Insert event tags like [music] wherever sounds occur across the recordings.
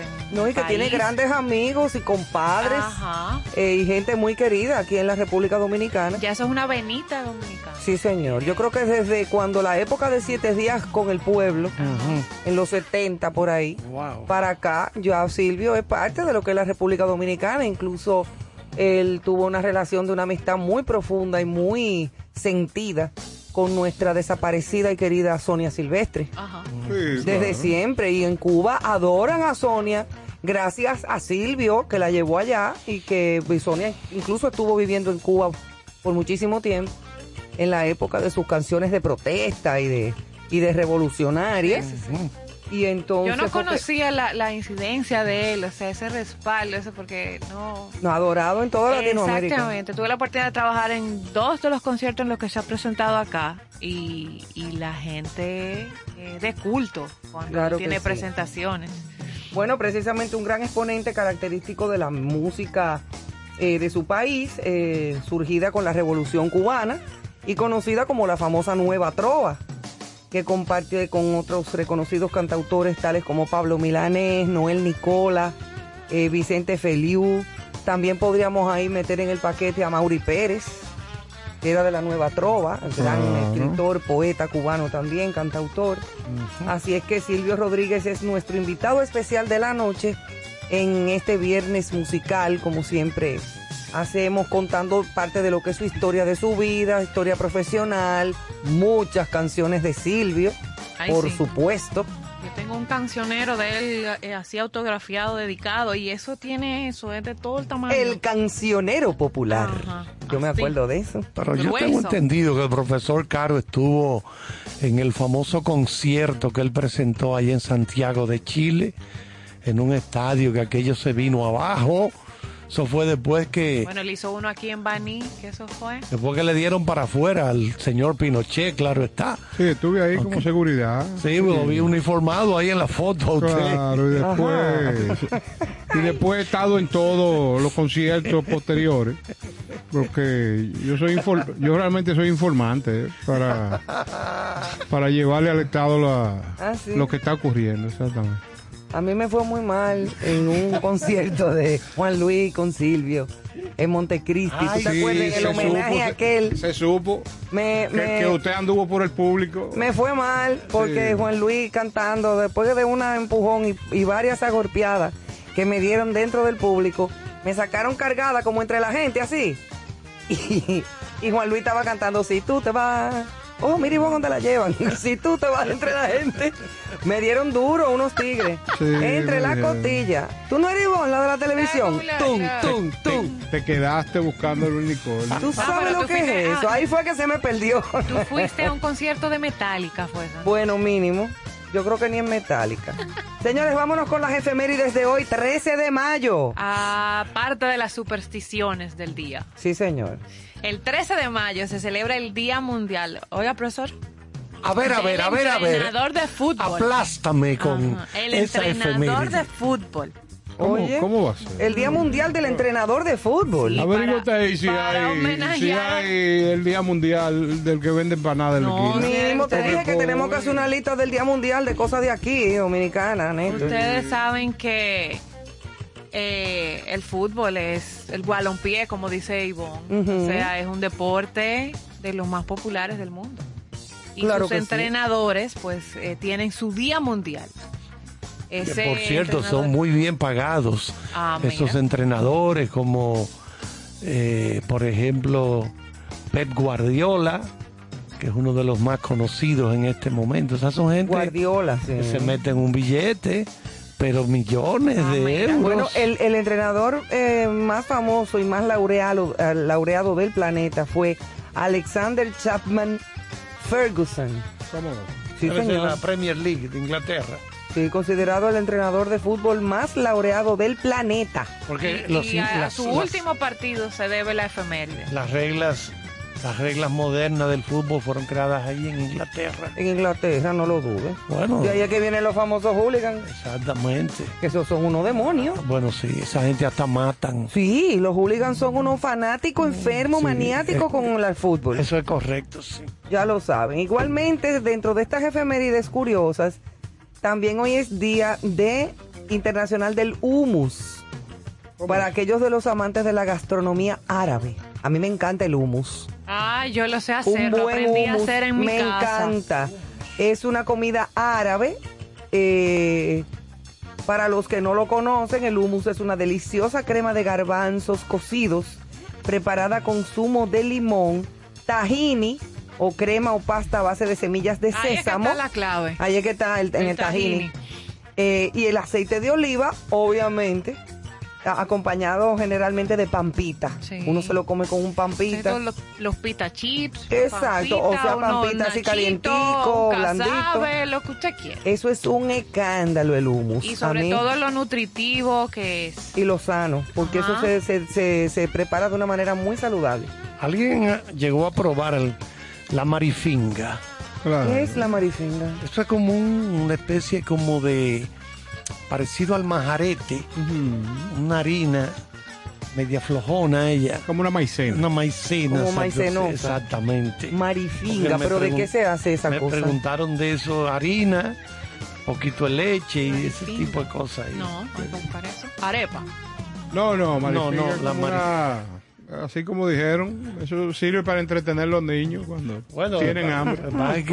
en No, y que tiene grandes amigos y compadres Ajá. eh, y gente muy querida aquí en la República Dominicana. Ya eso es una venita dominicana. Sí, señor. Yo creo que desde cuando la época de siete días con el pueblo, en los 70 por ahí, Wow. para acá, ya Silvio es parte de lo que es la República Dominicana. Incluso él tuvo una relación de una amistad muy profunda y muy sentida con nuestra desaparecida y querida Sonia Silvestre. Ajá. Desde siempre. Y en Cuba adoran a Sonia gracias a Silvio que la llevó allá y que y Sonia incluso estuvo viviendo en Cuba por muchísimo tiempo en la época de sus canciones de protesta y de y de revolucionarias. Y entonces Yo no conocía la, la incidencia de él, o sea, ese respaldo, eso porque no... no, adorado en toda Latinoamérica. Exactamente, tuve la oportunidad de trabajar en dos de los conciertos en los que se ha presentado acá y, y la gente eh, de culto cuando Claro tiene sí. presentaciones. Bueno, precisamente un gran exponente característico de la música eh, de su país, eh, surgida con la Revolución Cubana y conocida como la famosa Nueva Trova, que comparte con otros reconocidos cantautores tales como Pablo Milanés, Noel Nicola, eh, Vicente Feliu. También podríamos ahí meter en el paquete a Mauri Pérez, que era de la Nueva Trova, el gran escritor, poeta cubano también, cantautor. Así es que Silvio Rodríguez es nuestro invitado especial de la noche en este viernes musical, como siempre hacemos, contando parte de lo que es su historia de su vida, historia profesional, muchas canciones de Silvio, Ay, por sí. supuesto. Yo tengo un cancionero de él eh, así autografiado, dedicado, y eso tiene eso, es de todo el tamaño. El cancionero popular. Ajá, Yo me así. acuerdo de eso. Pero yo tengo entendido que el profesor Caro estuvo en el famoso concierto que él presentó allá en Santiago de Chile, en un estadio que aquello se vino abajo. Eso fue después que, Bueno, él hizo uno aquí en Baní, que eso fue. después que le dieron para afuera al señor Pinochet, claro está. Sí, estuve ahí como seguridad. Sí, lo vi uniformado ahí en la foto usted. Claro, y después, y después he estado en todos los conciertos posteriores, porque yo soy infor- yo realmente soy informante para, para llevarle al Estado la, Ah, sí. lo que está ocurriendo, exactamente. A mí me fue muy mal en un concierto de Juan Luis con Silvio en Montecristi. ¿Tú te Ay, acuerdas el homenaje supo, aquel? Se supo Me, que, me- que usted anduvo por el público. Me fue mal porque Sí. Juan Luis cantando, después de una empujón y, y varias agorpiadas que me dieron dentro del público, me sacaron cargada como entre la gente así. [laughs] Y, y Juan Luis estaba cantando, si tú te vas, oh, mira Ivonne dónde la llevan, [laughs] si tú te vas entre la gente. Me dieron duro unos tigres, Sí, entre la costilla. ¿Tú no eres Ivonne, la de la televisión? La- Tum, la- tum, tum. Te quedaste buscando el unicornio. ¿Tú sabes Ah, pero lo tú que fuiste- es eso? ah. Ahí fue que se me perdió. Tú [laughs] fuiste a un concierto de Metallica, fue eso. Bueno, mínimo. Yo creo que ni en metálica. [laughs] Señores, vámonos con las efemérides de hoy, 13 de mayo. Aparte de las supersticiones del día. Sí, señor. El 13 de mayo se celebra el Día Mundial. Oiga, profesor. A ver, a ver, a ver, a El ver. entrenador de fútbol. Aplástame con Ajá, El esa entrenador efeméride. de fútbol. ¿Cómo, Oye. ¿Cómo va a ser? El Día Mundial del Entrenador de Fútbol. Sí. Averígate para- ahí si para hay, si homenajear. hay el Día Mundial del que vende empanadas en la No, esquina. Mínimo te dije que tenemos que hacer una lista del Día Mundial de cosas de aquí, dominicana, neto. Ustedes saben que eh, el fútbol es el balompié, como dice Ivonne. O sea, es un deporte de los más populares del mundo. Y Claro sus que sí. entrenadores, pues, eh, tienen su día mundial. Ese por cierto, entrenador- son muy bien pagados Ah, esos mira. entrenadores como, eh, por ejemplo, Pep Guardiola, que es uno de los más conocidos en este momento. O sea, son gente Guardiola, sí. que se meten un billete, pero millones Ah, de mira. euros. Bueno, el, el entrenador eh, más famoso y más laureado, eh, laureado del planeta fue Alexander Chapman Ferguson. ¿Cómo? Sí, Él es de señor. la Premier League de Inglaterra. Sí, considerado el entrenador de fútbol más laureado del planeta. Porque Y, los, y a, las, su las- último partido se debe la efeméride. las reglas las reglas modernas del fútbol fueron creadas ahí en Inglaterra. En Inglaterra, no lo dudes. Bueno, De ahí es que vienen los famosos hooligans, exactamente. que esos son unos demonios. Bueno, sí, esa gente hasta matan. Sí, los hooligans son unos fanáticos, enfermos, Sí, maniáticos es- con el fútbol. Eso es correcto, sí. Ya lo saben. Igualmente, dentro de estas efemérides curiosas, también hoy es día de Internacional del Humus. Para aquellos de los amantes de la gastronomía árabe. A mí me encanta el hummus. Ah, yo lo sé hacer, Un lo aprendí a hummus. hacer en mi me casa. encanta. Es una comida árabe. eh, para los que no lo conocen, el hummus es una deliciosa crema de garbanzos cocidos preparada con zumo de limón, tahini o crema o pasta a base de semillas de Ahí es que sésamo. está la clave. Ahí es que está el, en el, El tahini. tahini. Eh, y el aceite de oliva, obviamente, a- acompañado generalmente de pampita. Sí. Uno se lo come con un pampita. los, los pita chips. Exacto, o sea, pampita así calientico, blandito. casabe, lo que usted quiera. Eso es un escándalo el hummus. Y sobre mí- todo lo nutritivo que es. Y lo sano, porque Ajá. eso se, se, se, se prepara de una manera muy saludable. Alguien eh, llegó a probar el- la marifinga. Claro. ¿Qué es la marifinga? Esto es como un- una especie como de parecido al majarete, una harina media flojona ella, Como una maicena. una maicena. Como maicenosa. Exactamente. Marifinga, me pero ¿de qué se hace esa Me cosa? preguntaron de eso, harina, poquito de leche y ese Marifinga. tipo de cosas. ahí. No, buscar eso. Arepa. No, no, No, marifinga no, es la una- Así como dijeron, eso sirve para entretener a los niños cuando Bueno, tienen hambre. es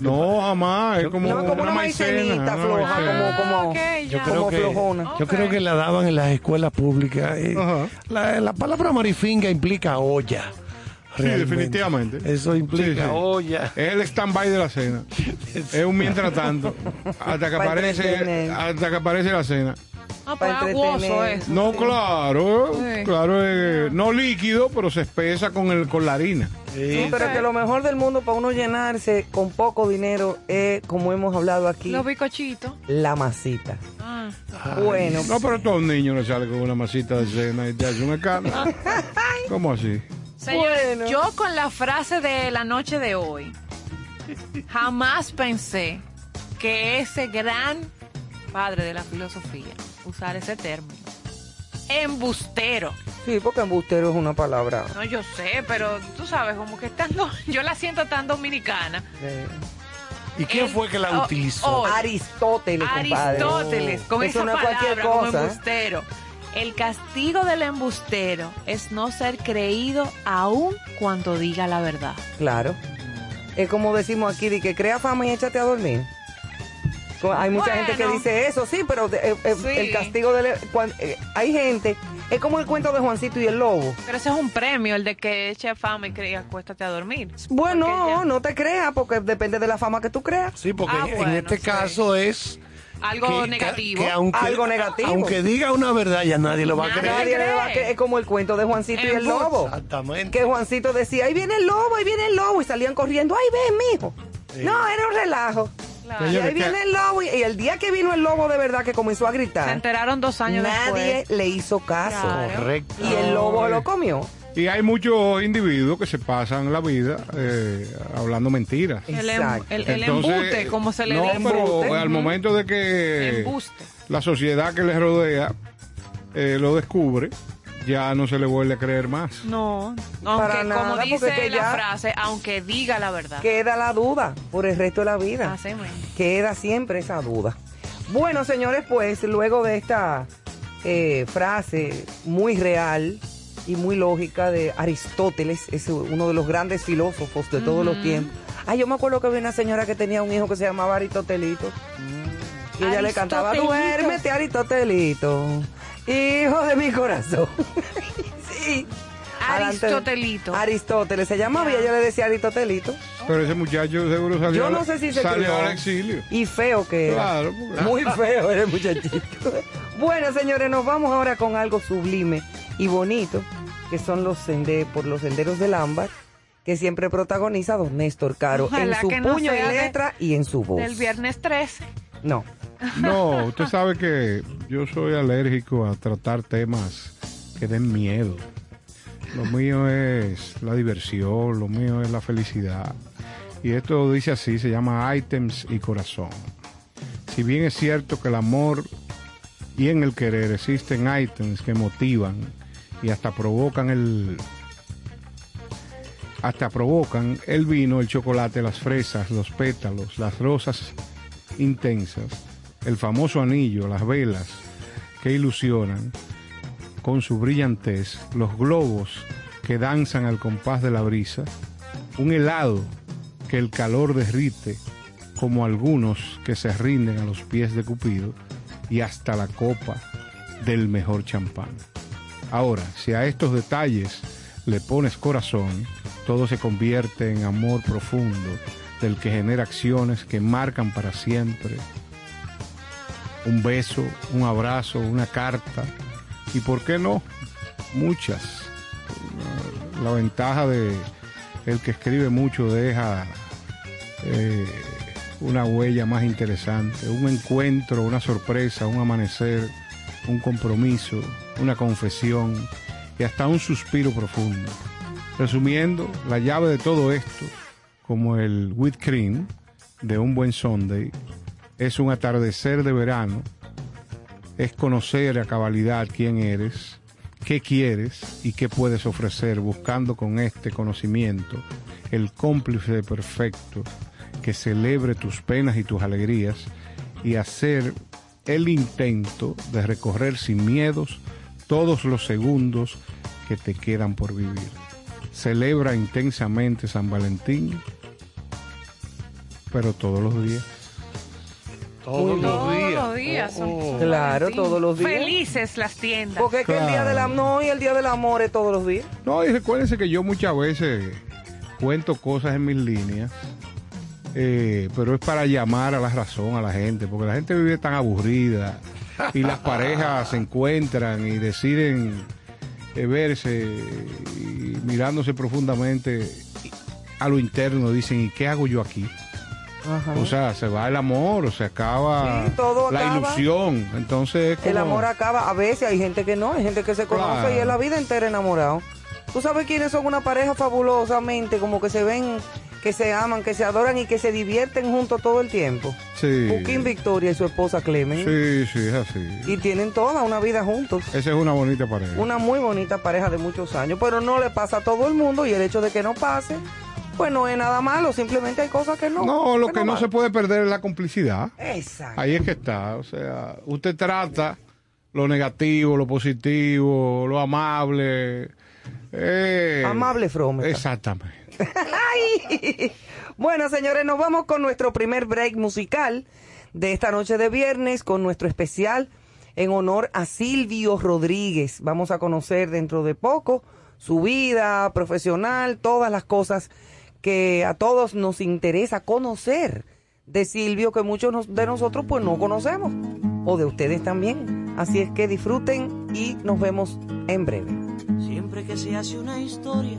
No, jamás, es como, No, como una maicenita una floja, como- como- ok, Yo ya. creo Como que, flojona. Yo creo que la daban en las escuelas públicas. eh. La, la palabra marifinga implica olla. Sí, definitivamente. Eso implica Sí. Es el stand-by de la cena. Es un mientras tanto. [laughs] Hasta que aparece, hasta que aparece la cena. Ah, Para aguoso eso. No, sí. claro, Sí. claro, eh, no líquido, pero se espesa con el con la harina. Sí, No, pero que lo mejor del mundo para uno llenarse con poco dinero es, como hemos hablado aquí, Los bicochitos. la masita. Ah. Ay, Bueno, No, pero todo un niño le sale con una masita de cena y te hace un escándalo. [laughs] ¿Cómo así? Señores, Bueno. yo con la frase de la noche de hoy, jamás pensé que ese gran padre de la filosofía usara ese término. Embustero. sí, porque embustero es una palabra. No, yo sé, pero tú sabes, como que estando, [laughs] yo la siento tan dominicana. eh, ¿Y quién El- fue que la oh, utilizó? oh, Aristóteles, compadre. Aristóteles, con Eso esa no es palabra, cualquier como. ¿eh? El castigo del embustero es no ser creído aun cuando diga la verdad. Claro. Es como decimos aquí, de que crea fama y échate a dormir. Hay mucha Bueno. gente que dice eso, sí, pero eh, eh, Sí. el castigo del... eh, hay gente, es como el cuento de Juancito y el lobo. Pero ese es un premio, el de que eche fama y que acuéstate a dormir. Bueno, ya- no te creas, porque depende de la fama que tú creas. Sí, porque Ah, en bueno, este sí. caso es Algo que- negativo. que aunque, Algo negativo. Aunque diga una verdad, ya nadie lo va a creer. Nadie le va a cree. creer. Es como el cuento de Juancito y el lobo. Exactamente. Que Juancito decía, ahí viene el lobo, ahí viene el lobo. Y salían corriendo, ay, ven, mijo. Sí. No, era un relajo. Claro. Y ahí viene el lobo. Y, el día que vino el lobo de verdad que comenzó a Se gritar, enteraron dos años nadie después. le hizo caso. Claro. Correcto. Y el lobo lo comió. Y hay muchos individuos que se pasan la vida eh, hablando mentiras. El, em- Exacto. el, el Entonces, embuste, como se le no, dice. pero al momento de que Embuste. la sociedad que les rodea eh, lo descubre, ya no se le vuelve a creer más. No, Para aunque como nada, dice porque que la ya- frase, aunque diga la verdad. Queda la duda por el resto de la vida. Así mismo. Queda siempre esa duda. Bueno, señores, pues luego de esta eh, frase muy real y muy lógica de Aristóteles, es uno de los grandes filósofos de todos los tiempos. Ay, yo me acuerdo que había una señora que tenía un hijo que se llamaba Aristotelito. Y ella le cantaba, duérmete, Aristotelito, hijo de mi corazón. [laughs] sí. Aristotelito. Aristóteles se llamaba y ella le decía Aristotelito. Pero ese muchacho seguro salió, Yo no sé si se salió al exilio. Y feo que era. Claro, Muy feo era el muchachito. [laughs] bueno, señores, nos vamos ahora con algo sublime y bonito, que son los sende por los senderos del ámbar, que siempre protagoniza don Néstor Caro Ojalá en su no puño y de- letra y en su voz. Del viernes 13. No. No, usted sabe que yo soy alérgico a tratar temas que den miedo. Lo mío es la diversión, lo mío es la felicidad. Y esto dice así, se llama Items y Corazón. Si bien es cierto que el amor y en el querer existen items que motivan y hasta provocan el hasta provocan el vino, el chocolate, las fresas, los pétalos, las rosas intensas. el famoso anillo, las velas que ilusionan con su brillantez, los globos que danzan al compás de la brisa, un helado que el calor derrite, como algunos que se rinden a los pies de Cupido, y hasta la copa del mejor champán. Ahora, si a estos detalles le pones corazón, todo se convierte en amor profundo del que genera acciones que marcan para siempre. Un beso, un abrazo, una carta y, ¿por qué no? Muchas. La ventaja de el que escribe mucho deja eh, una huella más interesante, un encuentro, una sorpresa, un amanecer, un compromiso, una confesión y hasta un suspiro profundo. Resumiendo, la llave de todo esto, como el whipped cream de un buen Sunday, es un atardecer de verano, es conocer a cabalidad quién eres, qué quieres y qué puedes ofrecer, buscando con este conocimiento el cómplice perfecto que celebre tus penas y tus alegrías y hacer el intento de recorrer sin miedos todos los segundos que te quedan por vivir. Celebra intensamente San Valentín, pero todos los días. Todos los días. Todos los días. son Oh, San Claro, todos los días. Felices las tiendas. Porque es que el día del amor, no, y el día del amor es todos los días. No, y recuérdense que yo muchas veces cuento cosas en mis líneas, eh, pero es para llamar a la razón a la gente, porque la gente vive tan aburrida y las parejas se encuentran y deciden eh, verse y mirándose profundamente a lo interno, dicen, ¿y qué hago yo aquí? Ajá. O sea, se va el amor, o se acaba Sí, todo la acaba. ilusión. Entonces, es El como- amor acaba, a veces hay gente que no, hay gente que se conoce Claro. y es la vida entera enamorado. Tú sabes quiénes son una pareja fabulosamente, como que se ven, que se aman, que se adoran y que se divierten juntos todo el tiempo. Sí. Joaquín Victoria y su esposa Clemen. Sí, sí, es así. Y tienen toda una vida juntos. Esa es una bonita pareja. Una muy bonita pareja de muchos años, pero no le pasa a todo el mundo y el hecho de que no pase, pues no es nada malo, simplemente hay cosas que no. No, lo que no se puede perder es la complicidad. Exacto. Ahí es que está. O sea, usted trata lo negativo, lo positivo, lo amable. eh, Amable Fromer. Exactamente. Bueno, señores, nos vamos con nuestro primer break musical de esta noche de viernes, con nuestro especial en honor a Silvio Rodríguez. Vamos a conocer dentro de poco su vida profesional, todas las cosas que a todos nos interesa conocer de Silvio, que muchos de nosotros pues no conocemos, o de ustedes también. Así es que disfruten y nos vemos en breve. Siempre que se hace una historia,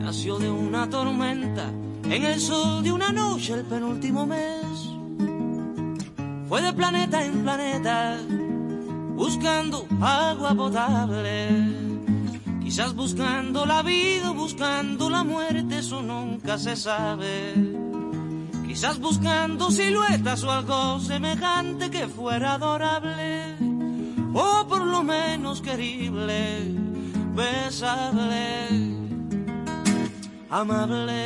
Nació de una tormenta en el sol de una noche el penúltimo mes. Fue de planeta en planeta buscando agua potable. Quizás buscando la vida, buscando la muerte, eso nunca se sabe. Quizás buscando siluetas o algo semejante que fuera adorable, o por lo menos querible, besable, amable.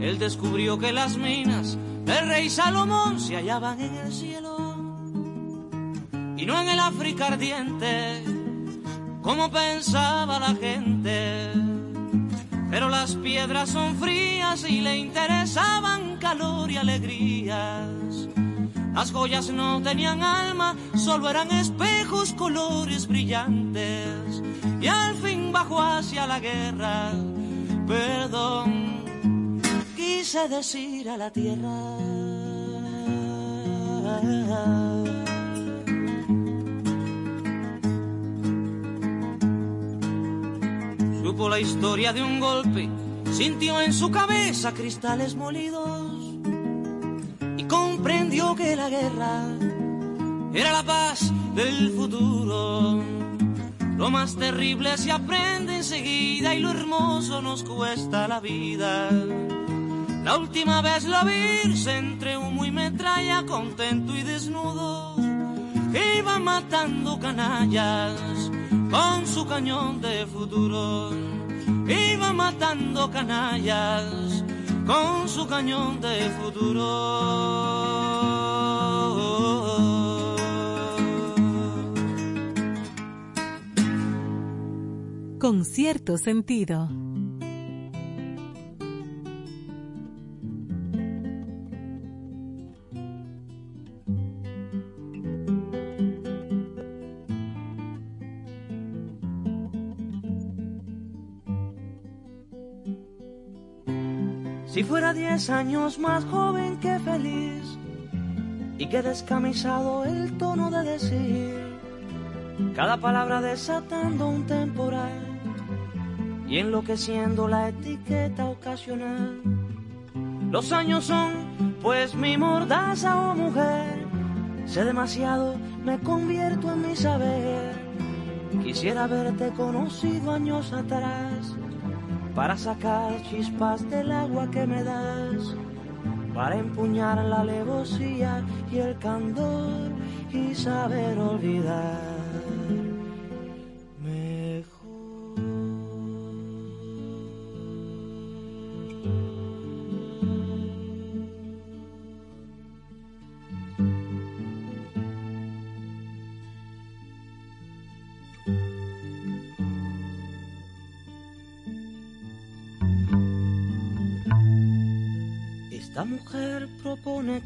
Él descubrió que las minas del rey Salomón se hallaban en el cielo y no en el África ardiente, como pensaba la gente. Pero las piedras son frías y le interesaban calor y alegrías. Las joyas no tenían alma, solo eran espejos, colores brillantes. Y al fin bajó hacia la guerra, perdón, quise decir a la tierra. Supo la historia de un golpe, sintió en su cabeza cristales molidos y comprendió que la guerra era la paz del futuro. Lo más terrible se aprende enseguida y lo hermoso nos cuesta la vida. La última vez la vi entre humo y metralla, contento y desnudo, iba matando canallas con su cañón de futuro. Iba matando canallas con su cañón de futuro. con cierto sentido. Diez años más joven que feliz y que descamisado el tono de decir cada palabra desatando un temporal y enloqueciendo la etiqueta ocasional. Los años son pues mi mordaza o oh mujer, sé demasiado, me convierto en mi saber. Quisiera haberte conocido años atrás para sacar chispas del agua que me das, para empuñar la alevosía y el candor y saber olvidar.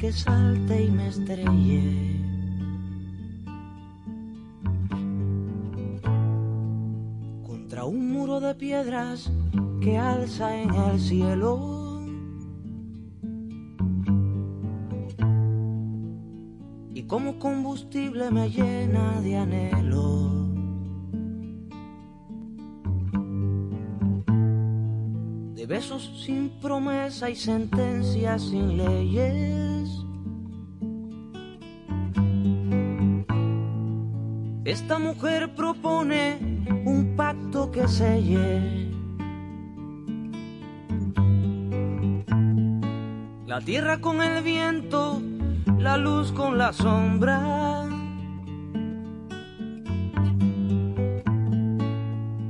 Que salte y me estrelle. Contra un muro de piedras que alza en el cielo. Y como combustible me llena de anhelo. besos sin promesa y sentencias sin leyes. Esta mujer propone un pacto que selle la tierra con el viento, la luz con la sombra.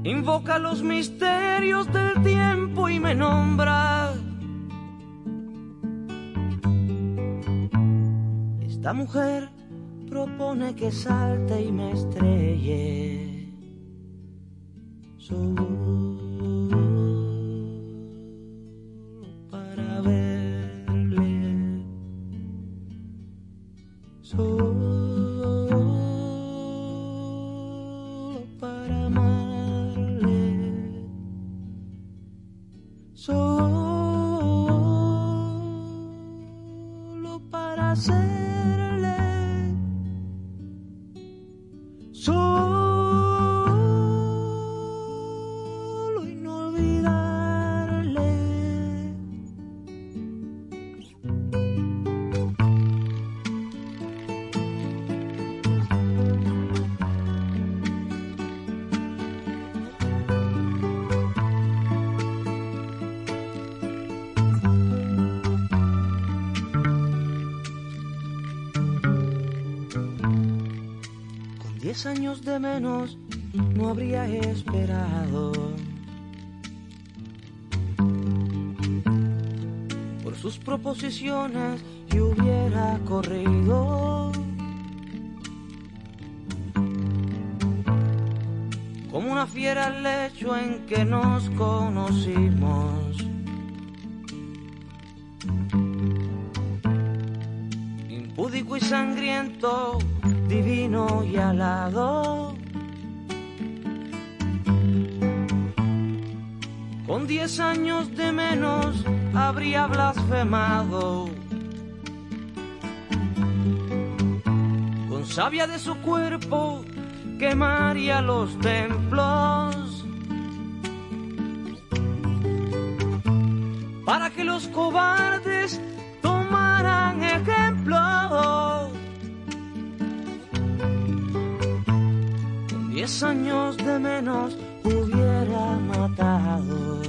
Invoca los misterios del tiempo y me nombra. Esta mujer propone que salte y me estrelle. Menos no habría esperado. Por sus proposiciones y hubiera corrido. Como una fiera al lecho en que nos conocimos. Impúdico y sangriento divino y alado. Con diez años de menos habría blasfemado. con savia de su cuerpo quemaría los templos. Para que los cobardes diez años de menos hubiera matado.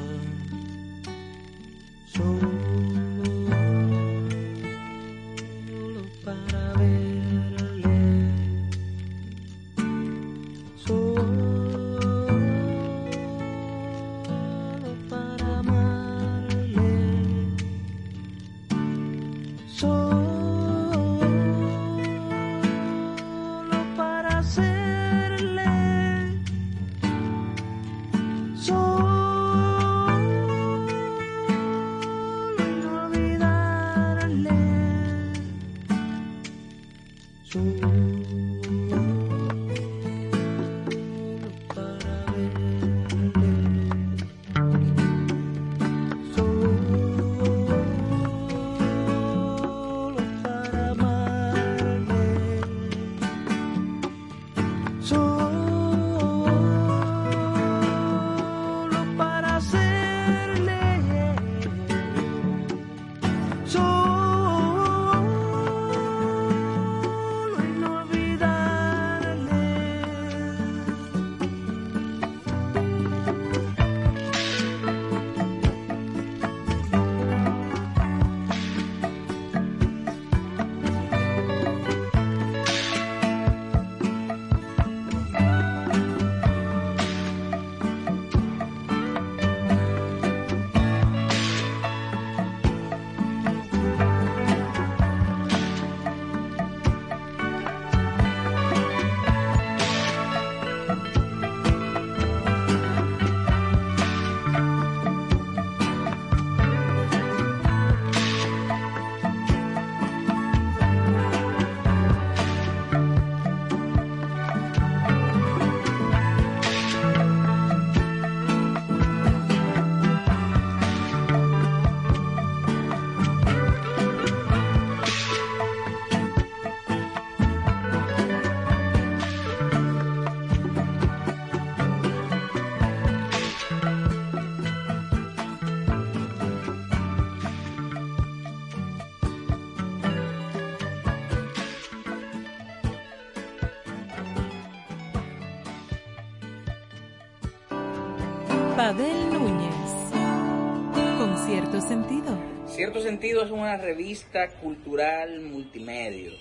Sentido es una revista cultural multimedia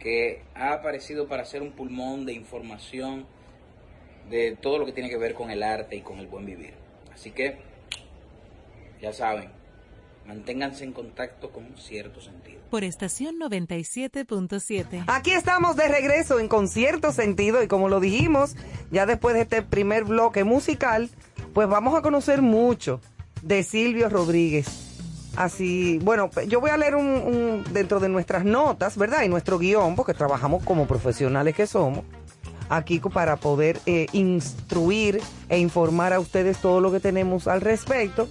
que ha aparecido para ser un pulmón de información de todo lo que tiene que ver con el arte y con el buen vivir. Así que, ya saben, manténganse en contacto con cierto sentido. Por estación 97.7. Aquí estamos de regreso en concierto sentido y como lo dijimos, ya después de este primer bloque musical, pues vamos a conocer mucho de Silvio Rodríguez. Así, bueno, yo voy a leer un, dentro de nuestras notas, ¿verdad? Y nuestro guion, porque trabajamos como profesionales que somos, aquí para poder eh, instruir e informar a ustedes todo lo que tenemos al respecto.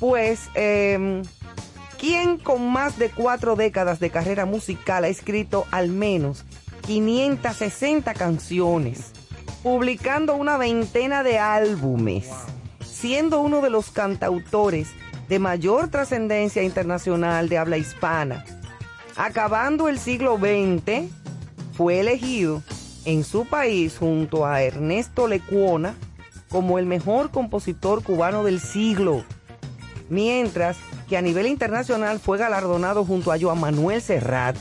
Pues, em, ¿quién con más de cuatro décadas de carrera musical ha escrito al menos 560 canciones, publicando una veintena de álbumes, siendo uno de los cantautores de mayor trascendencia internacional de habla hispana? Acabando el siglo XX, fue elegido en su país junto a Ernesto Lecuona como el mejor compositor cubano del siglo mientras que a nivel internacional fue galardonado junto a Joan Manuel Serrat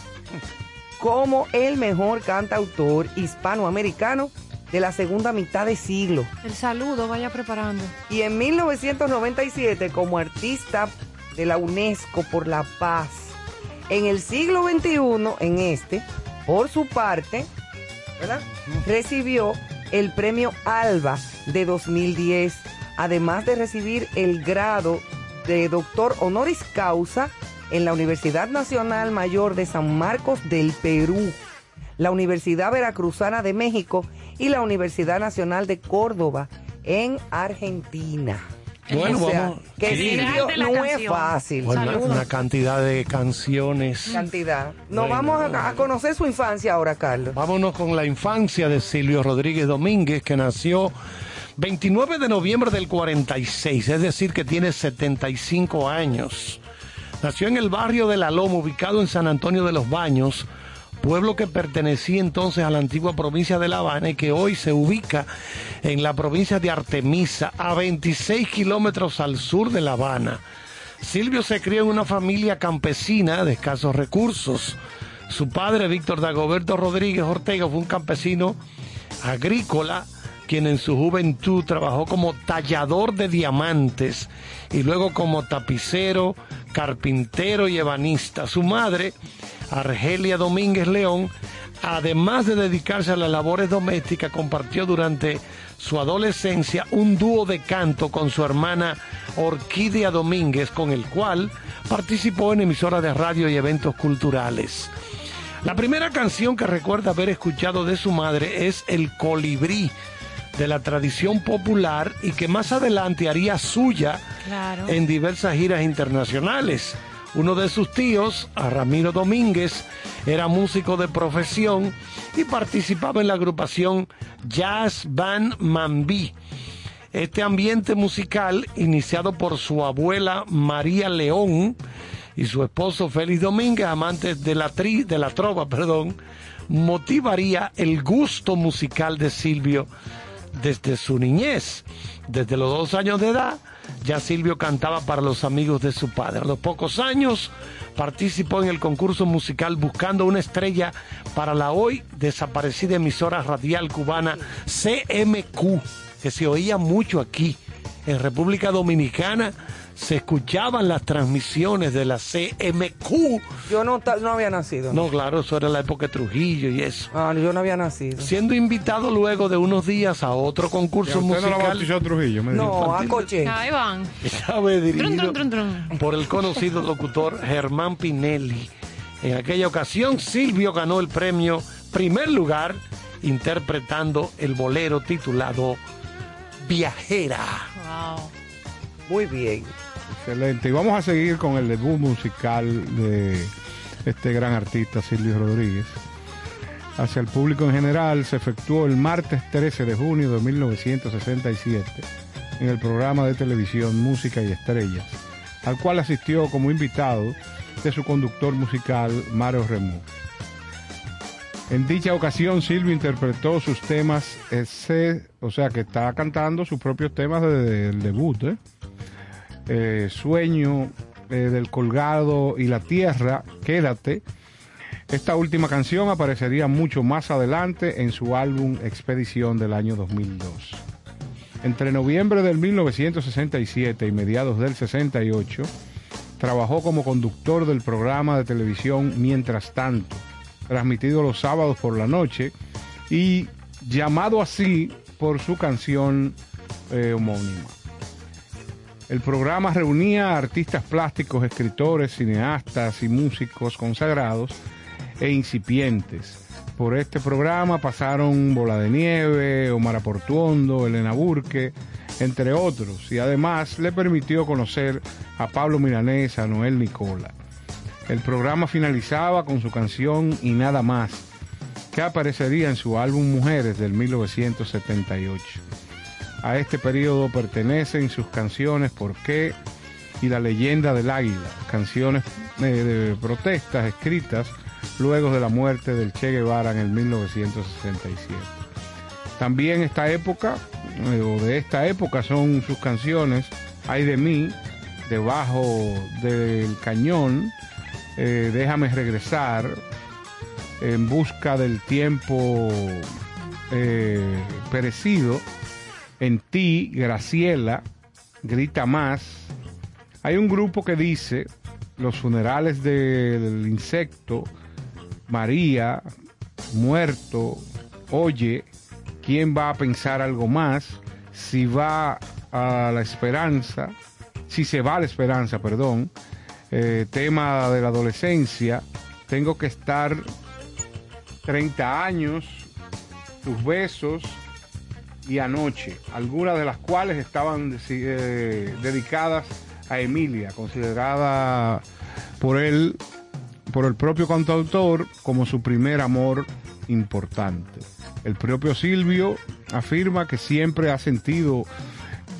como el mejor cantautor hispanoamericano de la segunda mitad de siglo. El saludo, vaya preparando. Y en 1997 como artista de la UNESCO por la paz. En el siglo XXI, en este, por su parte, ¿verdad? recibió el premio ALBA de 2010, además de recibir el grado de doctor honoris causa en la Universidad Nacional Mayor de San Marcos del Perú, la Universidad Veracruzana de México y la Universidad Nacional de Córdoba en Argentina. Bueno, O sea, vamos. que Sí. Silvio no es fácil. Bueno, una, cantidad de canciones. Cantidad. Nos Bueno, vamos a- a, conocer su infancia ahora, Carlos. Vámonos con la infancia de Silvio Rodríguez Domínguez, que nació 29 de noviembre del 46, es decir, que tiene 75 años. Nació en el barrio de La Loma, ubicado en San Antonio de los Baños, pueblo que pertenecía entonces a la antigua provincia de La Habana y que hoy se ubica en la provincia de Artemisa, a 26 kilómetros al sur de La Habana. Silvio se crió en una familia campesina de escasos recursos. Su padre, Víctor Dagoberto Rodríguez Ortega, fue un campesino agrícola quien en su juventud trabajó como tallador de diamantes y luego como tapicero, carpintero y ebanista. Su madre, Argelia Domínguez León, además de dedicarse a las labores domésticas, compartió durante su adolescencia un dúo de canto con su hermana Orquídea Domínguez, con el cual participó en emisoras de radio y eventos culturales. La primera canción que recuerda haber escuchado de su madre es El colibrí, de la tradición popular y que más adelante haría suya Claro. en diversas giras internacionales. Uno de sus tíos, a Ramiro Domínguez, era músico de profesión y participaba en la agrupación Jazz Band Mambí. Este ambiente musical, iniciado por su abuela María León y su esposo Félix Domínguez, amantes de la, tri, de la trova, perdón, motivaría el gusto musical de Silvio desde su niñez. Desde los dos años de edad, ya Silvio cantaba para los amigos de su padre. A los pocos años participó en el concurso musical Buscando una estrella para la hoy desaparecida emisora radial cubana CMQ, que se oía mucho aquí. En República Dominicana se escuchaban las transmisiones de la CMQ. Yo no, no había nacido. No, claro, eso era la época de Trujillo y eso. Ah, yo no había nacido. Siendo invitado luego de unos días a otro ¿Y a concurso usted no lo musical. bautizó Trujillo? Me. No, a coche. Ahí van. Estaba Trun, dirigido trun, trun, trun. por el conocido locutor Germán Pinelli. En aquella ocasión, Silvio ganó el premio primer lugar interpretando el bolero titulado Viajera. Wow. Muy bien. Excelente. Y vamos a seguir con el debut musical de este gran artista Silvio Rodríguez. Hacia el público en general se efectuó el martes 13 de junio de 1967 en el programa de televisión Música y Estrellas, al cual asistió como invitado de su conductor musical Mario Remú. En dicha ocasión Silvio interpretó sus temas, ese, o sea que está cantando sus propios temas desde el debut, ¿eh? Eh, Sueño eh, del Colgado y la Tierra, Quédate. Esta última canción aparecería mucho más adelante en su álbum Expedición del año 2002. Entre noviembre del 1967 y mediados del 68, trabajó como conductor del programa de televisión Mientras tanto, transmitido los sábados por la noche y llamado así por su canción eh, homónima. El programa reunía a artistas plásticos, escritores, cineastas y músicos consagrados e incipientes. Por este programa pasaron Bola de Nieve, Omar Aportuondo, Elena Burke, entre otros, y además le permitió conocer a Pablo Milanés, a Noel Nicola. El programa finalizaba con su canción Y Nada Más, que aparecería en su álbum Mujeres del 1978. A este periodo pertenecen sus canciones ¿Por qué? y La leyenda del águila, canciones eh, de protestas escritas luego de la muerte del Che Guevara en el 1967. También esta época, eh, o de esta época, son sus canciones Ay de mí, Debajo del cañón, eh, Déjame regresar, En busca del tiempo perecido, En ti, Graciela, Grita más. Hay un grupo que dice, Los funerales del insecto, María, muerto, oye, ¿quién va a pensar algo más? Si va a la esperanza, si se va a la esperanza, perdón, eh, tema de la adolescencia, tengo que estar 30 años, tus besos, y Anoche, algunas de las cuales estaban eh, dedicadas a Emilia, considerada por él, por el propio cantautor, como su primer amor importante. El propio Silvio afirma que siempre ha sentido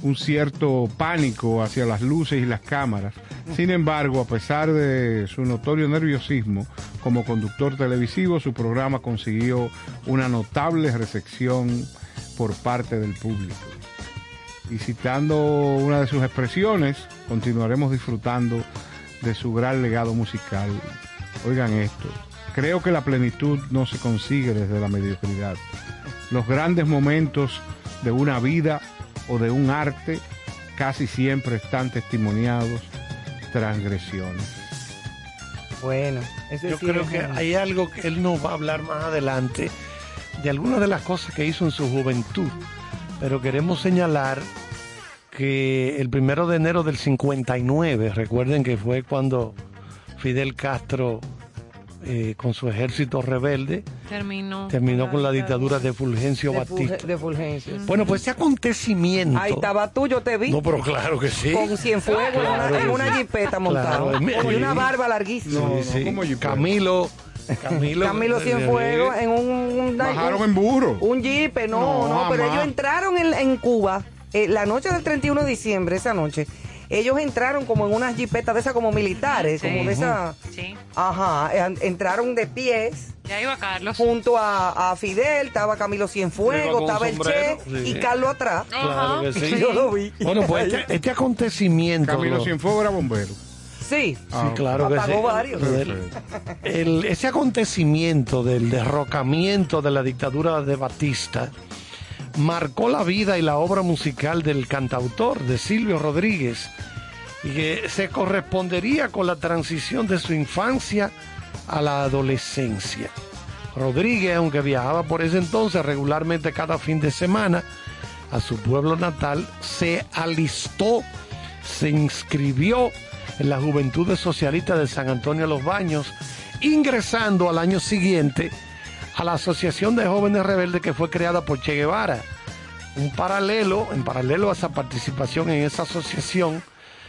un cierto pánico hacia las luces y las cámaras. Sin embargo, a pesar de su notorio nerviosismo como conductor televisivo, su programa consiguió una notable recepción por parte del público. Y citando una de sus expresiones, continuaremos disfrutando de su gran legado musical. Oigan esto, creo que la plenitud no se consigue desde la mediocridad. Los grandes momentos de una vida o de un arte casi siempre están testimoniados transgresiones. Bueno, yo creo que hay algo que él nos va a hablar más adelante de algunas de las cosas que hizo en su juventud, pero queremos señalar que el primero de enero del 59, recuerden que fue cuando Fidel Castro eh, con su ejército rebelde. Terminó. Terminó con la dictadura de Fulgencio Batista. de Fulgencio. Bueno, pues ese acontecimiento. Ahí estaba tú, yo te vi. No, pero claro que sí. Con Cienfuegos en una, jipeta montada. y una barba larguísima. No, sí, Camilo. Camilo, Camilo Cienfuegos en un, Bajaron en burro. Un jipe, no, no, pero ellos entraron en, en Cuba eh, la noche del 31 de diciembre, esa noche ellos entraron como en unas jipetas de esas como militares, como de esas. Sí. Ajá, entraron de pies. Ya iba Carlos. Junto a, Fidel, estaba Camilo Cienfuegos, estaba el Che y Carlos atrás. Claro que sí. Yo lo vi. Bueno, pues [laughs] este, este acontecimiento. Camilo Cienfuegos era bombero. Sí, sí, ah, claro que sí. varios. ese acontecimiento del derrocamiento de la dictadura de Batista marcó la vida y la obra musical del cantautor, de Silvio Rodríguez, y que se correspondería con la transición de su infancia a la adolescencia. Rodríguez, aunque viajaba por ese entonces regularmente cada fin de semana a su pueblo natal, se alistó, se inscribió en la Juventud Socialista de San Antonio de los Baños, ingresando al año siguiente a la Asociación de Jóvenes Rebeldes que fue creada por Che Guevara. Un paralelo, en paralelo a esa participación en esa asociación,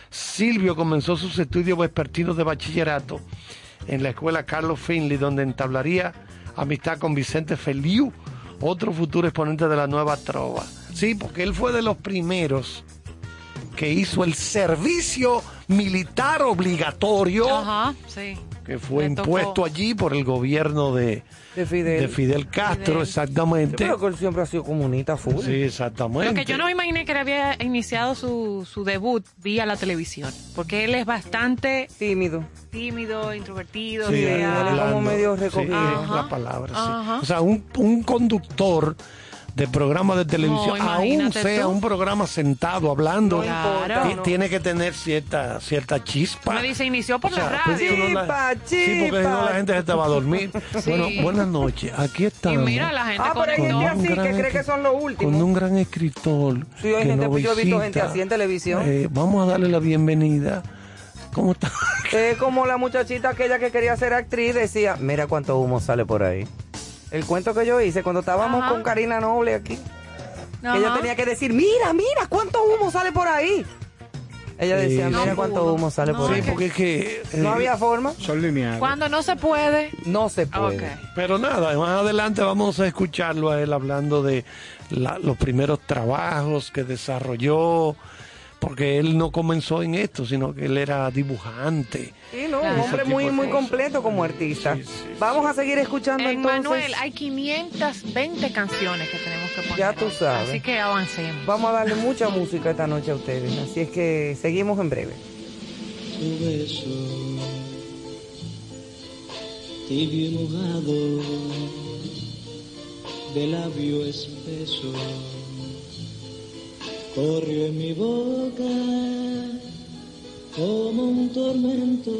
Silvio comenzó sus estudios vespertinos de bachillerato en la escuela Carlos Finley, donde entablaría amistad con Vicente Feliu, otro futuro exponente de la nueva trova. Sí, porque él fue de los primeros que hizo el servicio militar obligatorio. Ajá, sí que fue impuesto allí por el gobierno de, de, Fidel. Castro, exactamente. pero que él siempre ha sido comunista full. Sí, exactamente. Lo que yo no me imaginé que él había iniciado su, su debut vía la televisión, porque él es bastante tímido. Tímido, introvertido. Sí, él es como medio recogido. Sí, la palabra, sí. O sea, un, un conductor de programa de televisión, aún sea un programa sentado hablando, tiene que tener cierta cierta chispa. Me dice, inició por la radio. Chispa, sí, porque si no la gente se te va a dormir. [laughs] Bueno, buenas noches, aquí estamos. Y mira la gente Ah, pero hay gente así que cree que son los últimos. Con un gran escritor. Sí, hay gente, yo he visto gente así en televisión. Eh, vamos a darle la bienvenida. ¿Cómo está? Es como la muchachita aquella que quería ser actriz decía, mira cuánto humo sale por ahí. El cuento que yo hice cuando estábamos con Karina Noble aquí. ella tenía que decir, mira, mira, cuánto humo sale por ahí. Ella decía, mira cuánto humo sale por ahí. Sí, porque es que... no eh, había forma. Son lineales. Cuando no se puede. No se puede. Pero nada, más adelante vamos a escucharlo a él hablando de los primeros trabajos que desarrolló, porque él no comenzó en esto, sino que él era dibujante. Sí, no, un hombre muy, muy completo como artista. Vamos a seguir escuchando en entonces. Manuel, hay 520 canciones que tenemos que poner. Ya tú sabes. Así que avancemos. Vamos a darle mucha música esta noche a ustedes, así es que seguimos en breve. Tu beso, tibio mojado, de labio espeso corrió en mi boca como un tormento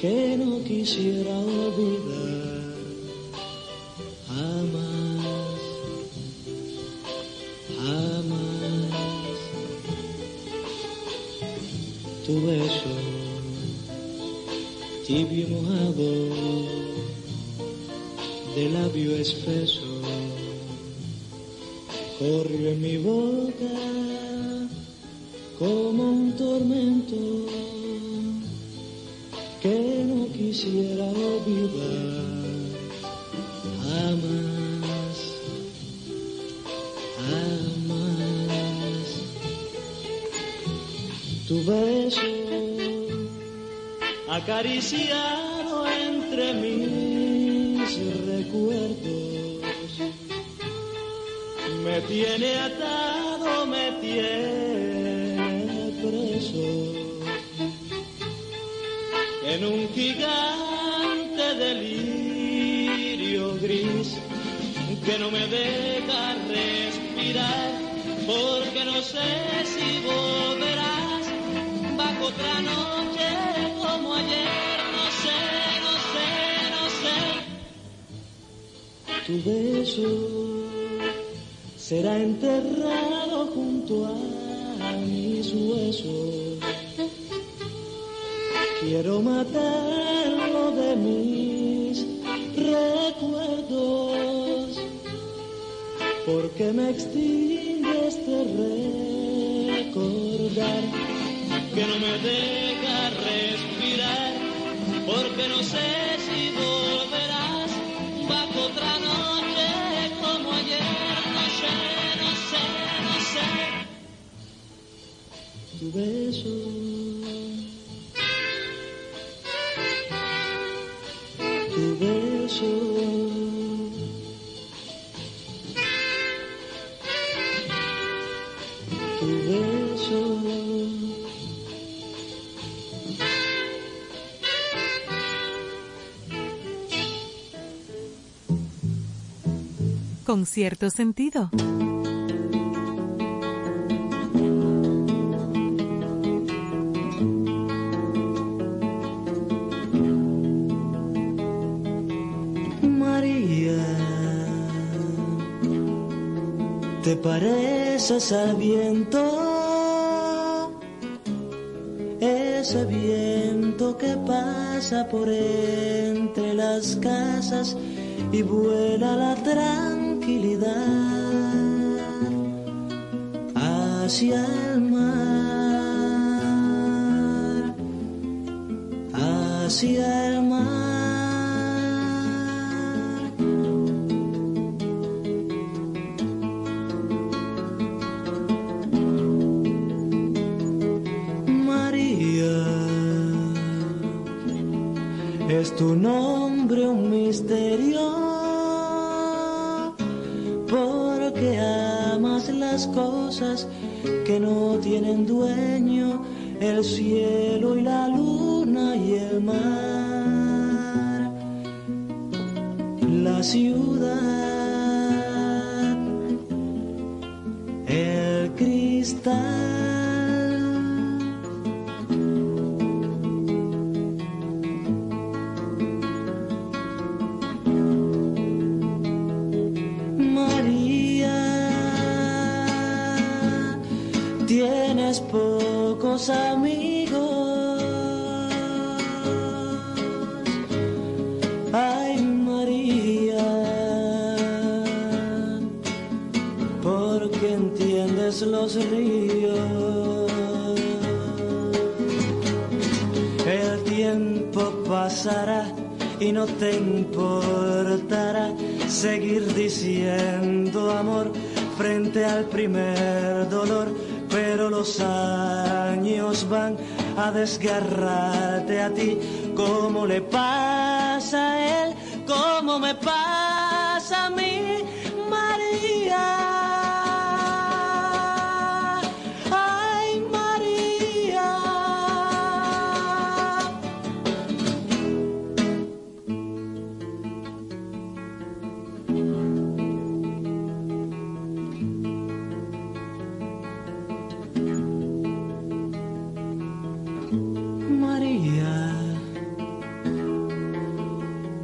que no quisiera olvidar jamás, jamás. Tu beso tibio y mojado de labio espeso corrió en mi boca como un tormento que no quisiera olvidar jamás, jamás. Tu beso acariciado entre mis recuerdos me tiene atado, me tiene preso. En un gigante delirio gris que no me deja respirar porque no sé si volverás. Bajo otra noche como ayer, no sé, no sé, no sé. Tu beso será enterrado junto a mis huesos. Quiero matarlo de mis recuerdos, porque me extingue este recordar que no me deja respirar, porque no sé si volverás bajo otra noche Tu beso. Con cierto sentido. ¿Te pareces al viento? Ese viento que pasa por entre las casas y vuela la tranquilidad hacia el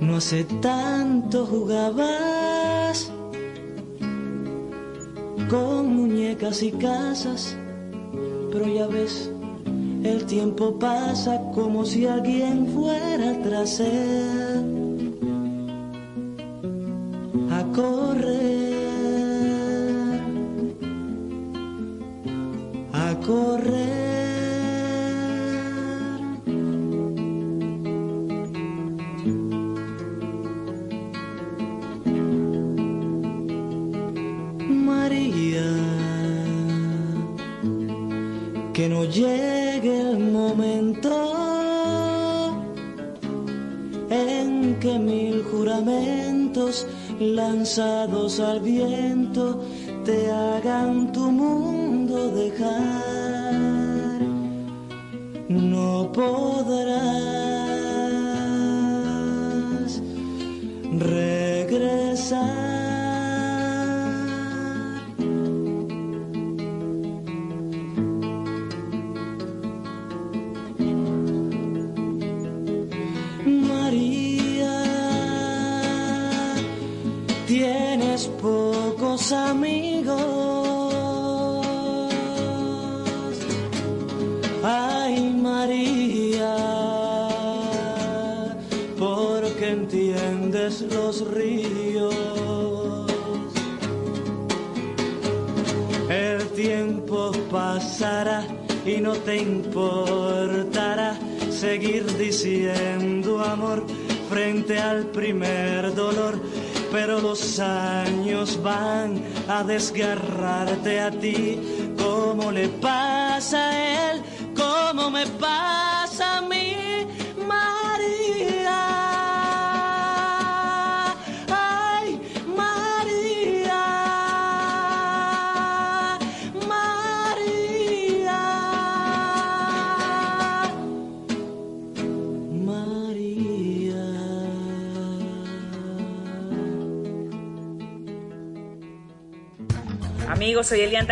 No hace tanto jugabas con muñecas y casas, pero ya ves, el tiempo pasa como si alguien fuera tras él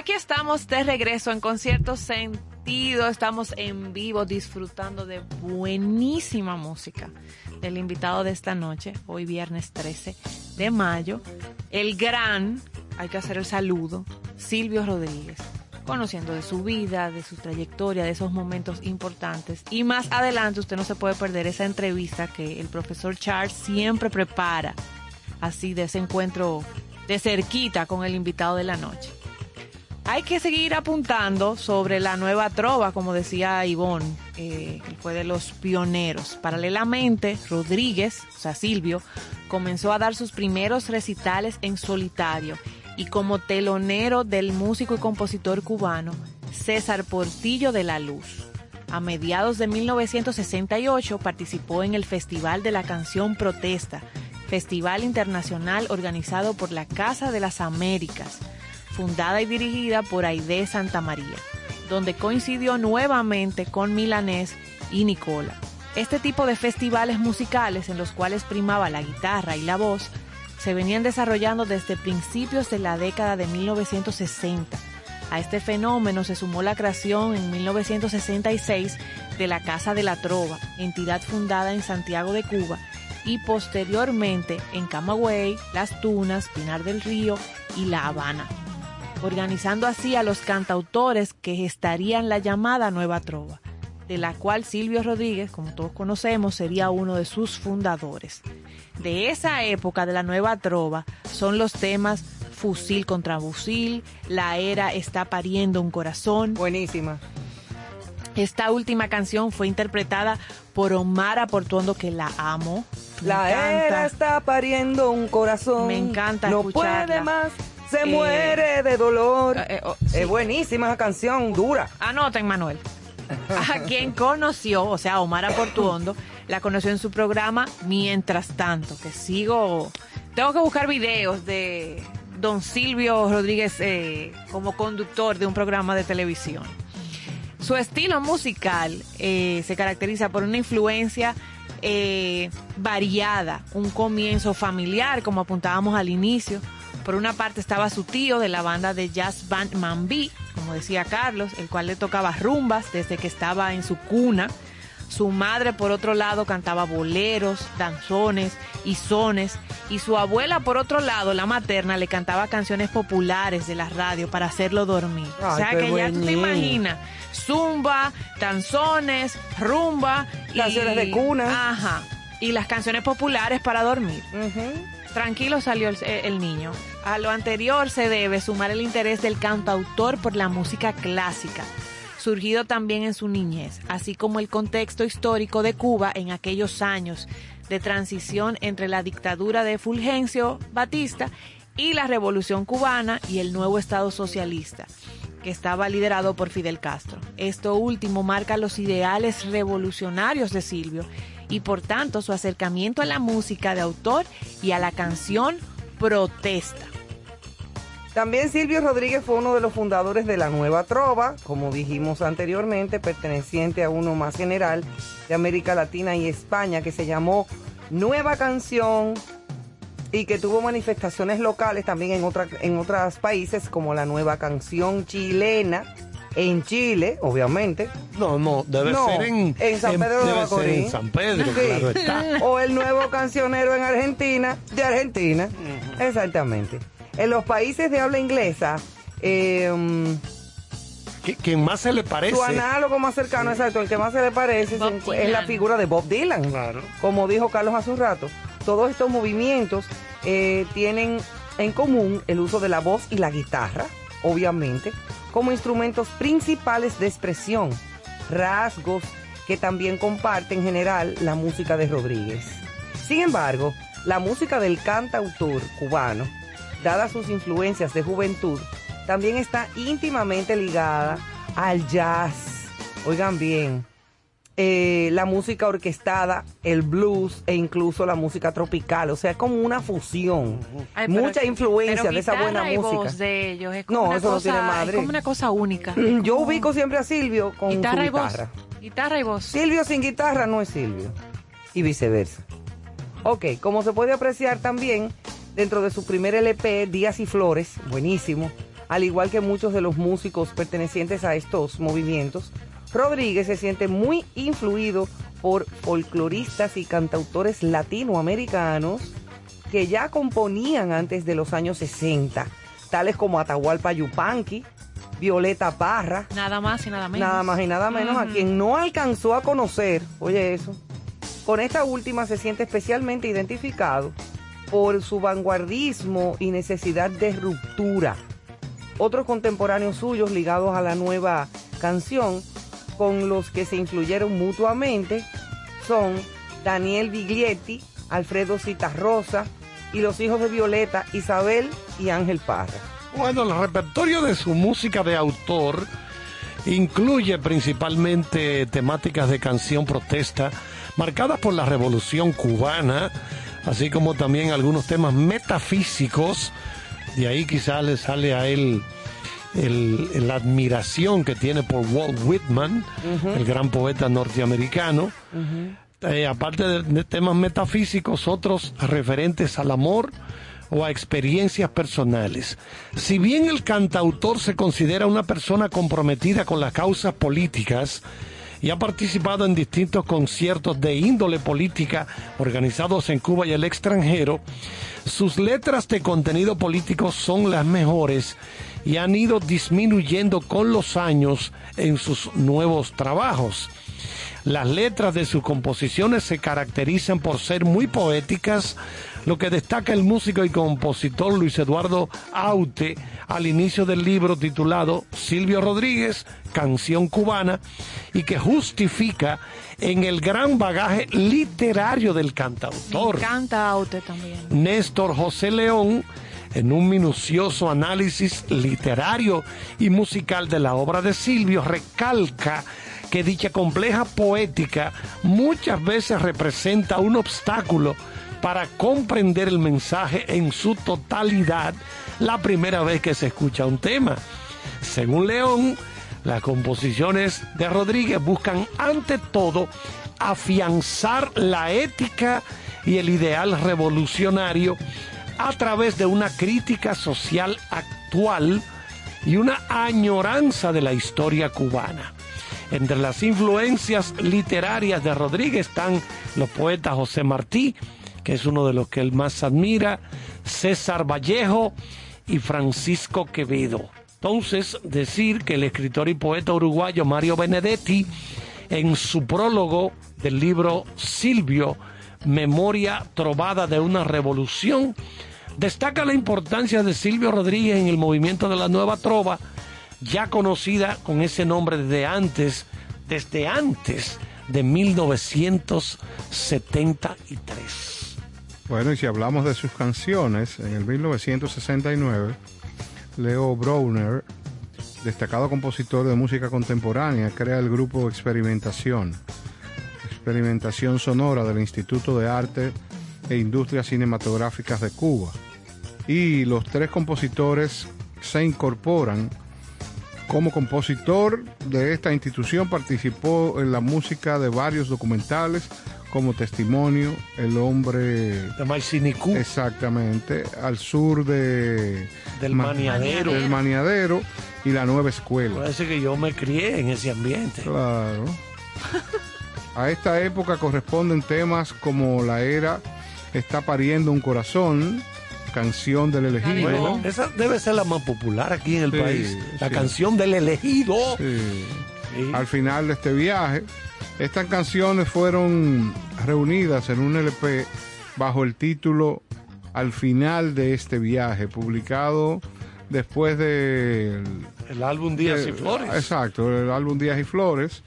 Aquí estamos de regreso en Concierto Sentido. Estamos en vivo disfrutando de buenísima música del invitado de esta noche, hoy viernes 13 de mayo, el gran, hay que hacer el saludo, Silvio Rodríguez, conociendo de su vida, de su trayectoria, de esos momentos importantes. Y más adelante usted no se puede perder esa entrevista que el profesor Charles siempre prepara, así de ese encuentro de cerquita con el invitado de la noche. Hay que seguir apuntando sobre la nueva trova, como decía Ivonne, eh, que fue de los pioneros. Paralelamente, Rodríguez, o sea, Silvio, comenzó a dar sus primeros recitales en solitario y como telonero del músico y compositor cubano César Portillo de la Luz. A mediados de 1968 participó en el Festival de la Canción Protesta, festival internacional organizado por la Casa de las Américas fundada y dirigida por Aide Santa María, donde coincidió nuevamente con Milanés y Nicola. Este tipo de festivales musicales en los cuales primaba la guitarra y la voz se venían desarrollando desde principios de la década de 1960. A este fenómeno se sumó la creación en 1966 de la Casa de la Trova, entidad fundada en Santiago de Cuba, y posteriormente en Camagüey, Las Tunas, Pinar del Río y La Habana organizando así a los cantautores que gestarían la llamada Nueva Trova, de la cual Silvio Rodríguez, como todos conocemos, sería uno de sus fundadores. De esa época de la Nueva Trova son los temas Fusil contra Fusil, La Era está pariendo un corazón. Buenísima. Esta última canción fue interpretada por Omar Portuondo, que la amo. Me La encanta. era está pariendo un corazón. Me encanta No escucharla. puede más, se Eh, muere de dolor. Eh, eh, oh, sí. Es buenísima esa canción, dura. Anoten, Manuel. [laughs] A quien conoció, o sea, Omar Portuondo, la conoció en su programa Mientras tanto, que sigo. Tengo que buscar videos de don Silvio Rodríguez eh, como conductor de un programa de televisión. Su estilo musical se caracteriza por una influencia eh, variada, un comienzo familiar, como apuntábamos al inicio. Por una parte estaba su tío de la banda de jazz band Mambí, como decía Carlos, el cual le tocaba rumbas desde que estaba en su cuna. Su madre, por otro lado, cantaba boleros, danzones y sones. Y su abuela, por otro lado, la materna, le cantaba canciones populares de la radio para hacerlo dormir. o sea que ya tú te imaginas. Zumba, danzones, rumba. y- Canciones de cuna. Ajá. Y las canciones populares para dormir. Tranquilo salió el, el niño. A lo anterior se debe sumar el interés del cantautor por la música clásica, surgido también en su niñez, así como el contexto histórico de Cuba en aquellos años de transición entre la dictadura de Fulgencio Batista y la revolución cubana y el nuevo Estado socialista que estaba liderado por Fidel Castro. Esto último marca los ideales revolucionarios de Silvio y por tanto su acercamiento a la música de autor y a la canción protesta. También Silvio Rodríguez fue uno de los fundadores de la Nueva Trova, como dijimos anteriormente, perteneciente a uno más general de América Latina y España, que se llamó Nueva Canción y que tuvo manifestaciones locales también en, en otros países, como la Nueva Canción chilena, en Chile, obviamente, No, no, debe No, ser en, en San Pedro de debe ser Macorís. en San Pedro, Sí. claro está. [laughs] o el nuevo cancionero en Argentina, de Argentina. Exactamente. En los países de habla inglesa, eh, Quien más se le parece. su análogo más cercano, exacto, el que más se le parece Bob es, es la Dylan. figura de Bob Dylan. Claro. Como dijo Carlos hace un rato, todos estos movimientos eh, tienen en común el uso de la voz y la guitarra, obviamente, como instrumentos principales de expresión, rasgos que también comparte en general la música de Rodríguez. Sin embargo, la música del cantautor cubano, dadas sus influencias de juventud, también está íntimamente ligada al jazz. Oigan bien, eh, la música orquestada, el blues e incluso la música tropical. O sea, es como una fusión. Ay, Mucha influencia de esa buena guitarra y música. voz de ellos es como No, una eso no cosa, tiene madre. Es como una cosa única. [clears throat] Yo ubico siempre a Silvio con guitarra su y voz. guitarra. Guitarra y voz. Silvio sin guitarra no es Silvio. Y viceversa. Ok, como se puede apreciar también, dentro de su primer LP, Días y Flores, buenísimo, al igual que muchos de los músicos pertenecientes a estos movimientos, Rodríguez se siente muy influido por folcloristas y cantautores latinoamericanos que ya componían antes de los años 60, tales como Atahualpa Yupanqui, Violeta Parra, Nada más y nada menos. Nada más y nada menos a quien no alcanzó a conocer, oye eso, con esta última se siente especialmente identificado por su vanguardismo y necesidad de ruptura. Otros contemporáneos suyos ligados a la nueva canción, con los que se influyeron mutuamente, son Daniel Biglietti, Alfredo Citarrosa y los hijos de Violeta, Isabel y Ángel Parra. Bueno, el repertorio de su música de autor incluye principalmente temáticas de canción protesta marcadas por la revolución cubana, así como también algunos temas metafísicos. De ahí quizás le sale a él el- la admiración que tiene por Walt Whitman, el gran poeta norteamericano. Eh, aparte de, de temas metafísicos, otros referentes al amor o a experiencias personales. Si bien el cantautor se considera una persona comprometida con las causas políticas y ha participado en distintos conciertos de índole política organizados en Cuba y el extranjero, sus letras de contenido político son las mejores y han ido disminuyendo con los años en sus nuevos trabajos. Las letras de sus composiciones se caracterizan por ser muy poéticas, lo que destaca el músico y compositor Luis Eduardo Aute al inicio del libro titulado Silvio Rodríguez, Canción Cubana, y que justifica en el gran bagaje literario del Me cantautor. encanta Aute también. Néstor José León, en un minucioso análisis literario y musical de la obra de Silvio, recalca que dicha compleja poética muchas veces representa un obstáculo para comprender el mensaje en su totalidad la primera vez que se escucha un tema. Según León, las composiciones de Rodríguez buscan ante todo afianzar la ética y el ideal revolucionario a través de una crítica social actual y una añoranza de la historia cubana. Entre las influencias literarias de Rodríguez están los poetas José Martí, que es uno de los que él más admira, César Vallejo y Francisco Quevedo. Entonces, decir que el escritor y poeta uruguayo Mario Benedetti, en su prólogo del libro Silvio, Memoria Trovada de una Revolución, destaca la importancia de Silvio Rodríguez en el movimiento de la Nueva Trova, ya conocida con ese nombre desde antes, desde antes de 1973. Bueno, y si hablamos de sus canciones, en el 1969, Leo Browner, destacado compositor de música contemporánea, crea el grupo Experimentación, Experimentación Sonora del Instituto de Arte e Industrias Cinematográficas de Cuba. Y los tres compositores se incorporan. Como compositor de esta institución participó en la música de varios documentales como testimonio El hombre De Maicinicú, exactamente al sur de del Ma- Maniadero. del Maniadero y la Nueva Escuela. Parece que yo me crié en ese ambiente. Claro. [laughs] A esta época corresponden temas como La Era está pariendo un corazón, Canción del elegido. Bueno, esa debe ser la más popular aquí en el Sí, país. La sí. canción del elegido. Sí. Al final de este viaje, estas canciones fueron reunidas en un LP bajo el título Al final de este viaje, publicado después del El álbum Días y Flores. Exacto, el álbum Días y Flores.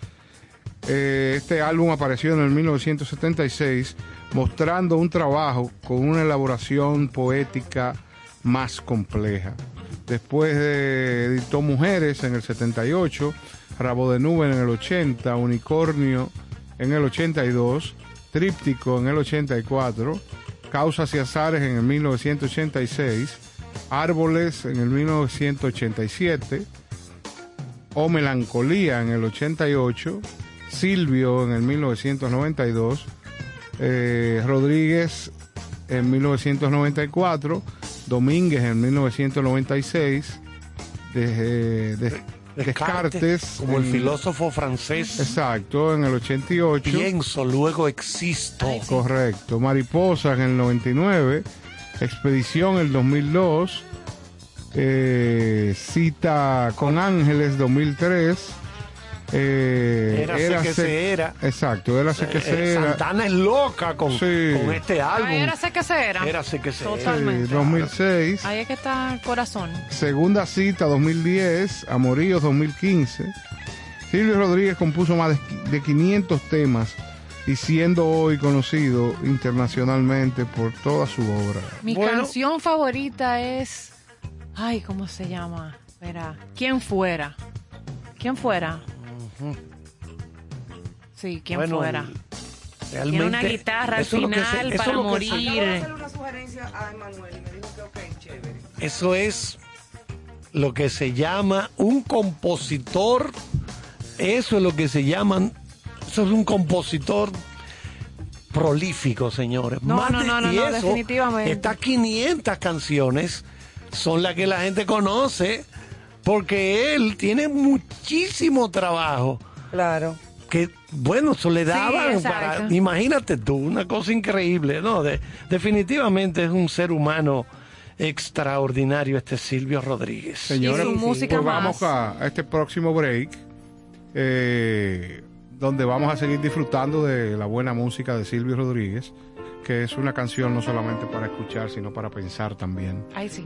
Eh, este álbum apareció en el 1976 mostrando un trabajo con una elaboración poética más compleja. Después de, editó Mujeres en el 78, Rabo de Nube en el 80, Unicornio en el 82, Tríptico en el 84, Causas y Azares en el 1986, Árboles en el 1987, o Melancolía en el 88, Silvio en el 1992, eh, Rodríguez en 1994, Domínguez en 1996, de- de- Descartes, Como el en- filósofo francés. Exacto, en el 88. Pienso, luego existo. Correcto. Mariposa en el 99. Expedición el 2002. eh, cita con Ángeles 2003. Eh, Érase que se era. Exacto, érase que Eh, se eh, era. Santana es loca con, Sí. con este álbum. Ay, era sé que se era. Érase que se era. Totalmente. Sí, 2006. Ahí es que está el corazón. Segunda cita 2010, Amoríos 2015. Silvio Rodríguez compuso más de- de 500 temas y siendo hoy conocido internacionalmente por toda su obra. Mi Bueno. canción favorita es. Ay, ¿cómo se llama? Espera. ¿Quién fuera? ¿Quién fuera? Sí, ¿quién Bueno, fuera? Realmente, Tiene una guitarra al se- final eso es para morir. Acabo de hacerle una sugerencia a Emanuel y me dijo que ok, chévere. Eso es lo que se llama un compositor. Eso es lo que se llaman. Eso es un compositor prolífico, señores. No, Más no, de- no, no, y no, eso, definitivamente. Estas 500 canciones son las que la gente conoce porque él tiene muchísimo trabajo Claro. que bueno, eso le daban para, imagínate tú, una cosa increíble, ¿no? De- definitivamente es un ser humano extraordinario este Silvio Rodríguez. Señores, pues vamos a este próximo break, eh, donde vamos a seguir disfrutando de la buena música de Silvio Rodríguez, que es una canción no solamente para escuchar, sino para pensar también. Ay, sí.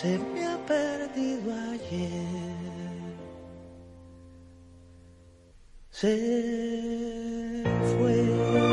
se me ha perdido ayer. Se fue.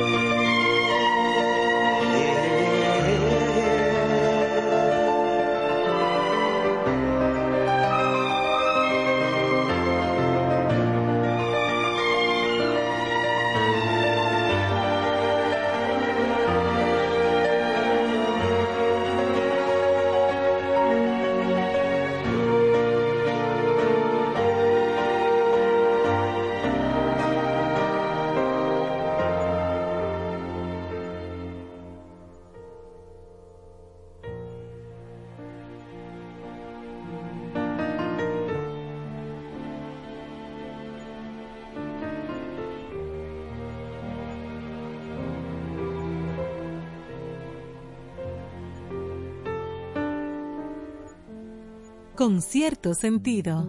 Con cierto sentido.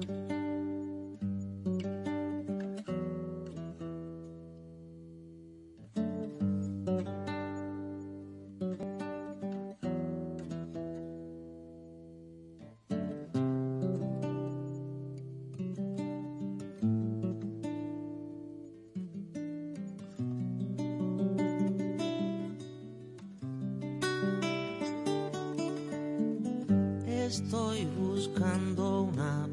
Estoy buscando una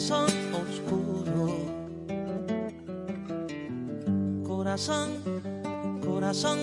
corazón oscuro. Corazón, corazón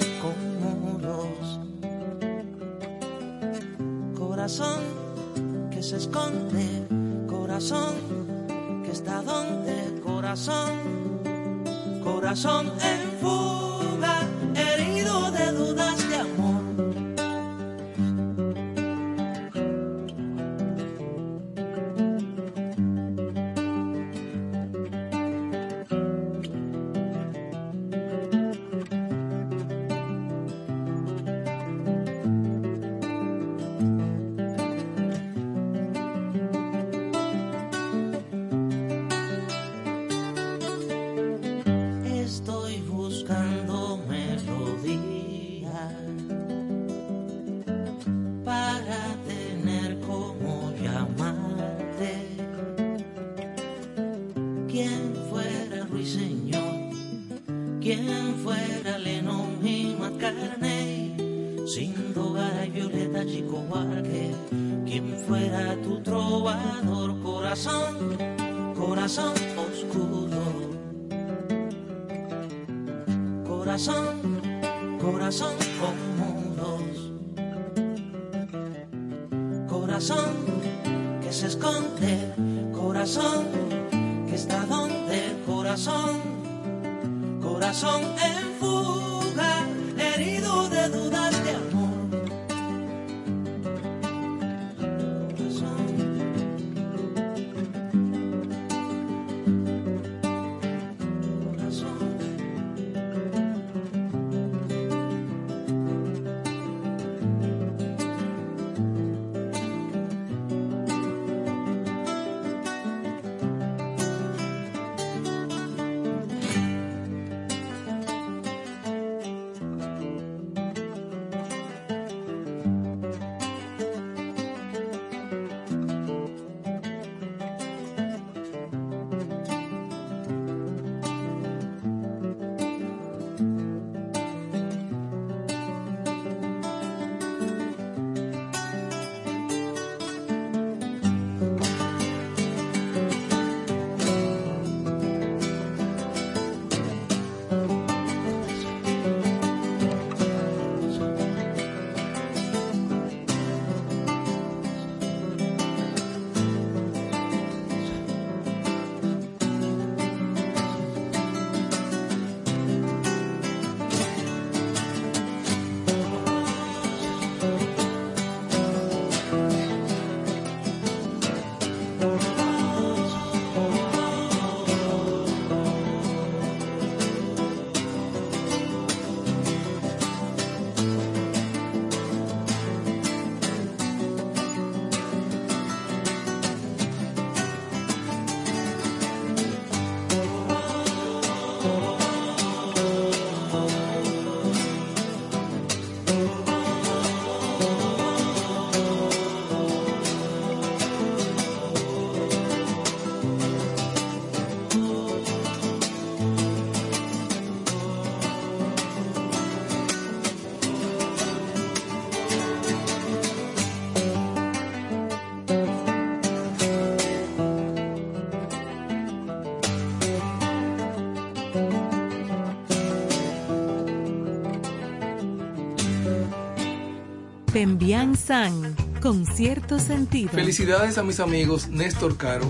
Pembian San, con cierto sentido. Felicidades a mis amigos Néstor Caro,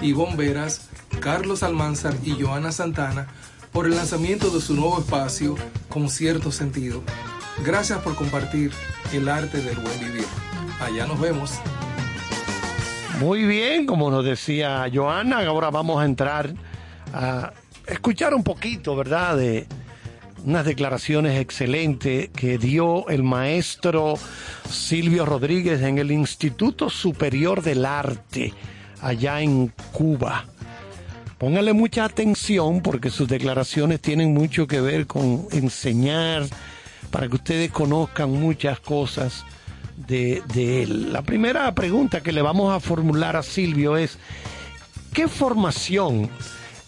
Ivonne Veras, Carlos Almanzar y Joana Santana por el lanzamiento de su nuevo espacio con cierto sentido. Gracias por compartir el arte del buen vivir. Allá nos vemos. Muy bien, como nos decía Joana, ahora vamos a entrar a escuchar un poquito, ¿verdad? De unas declaraciones excelentes que dio el maestro Silvio Rodríguez en el Instituto Superior del Arte, allá en Cuba. Póngale mucha atención porque sus declaraciones tienen mucho que ver con enseñar para que ustedes conozcan muchas cosas de, de él. La primera pregunta que le vamos a formular a Silvio es, ¿qué formación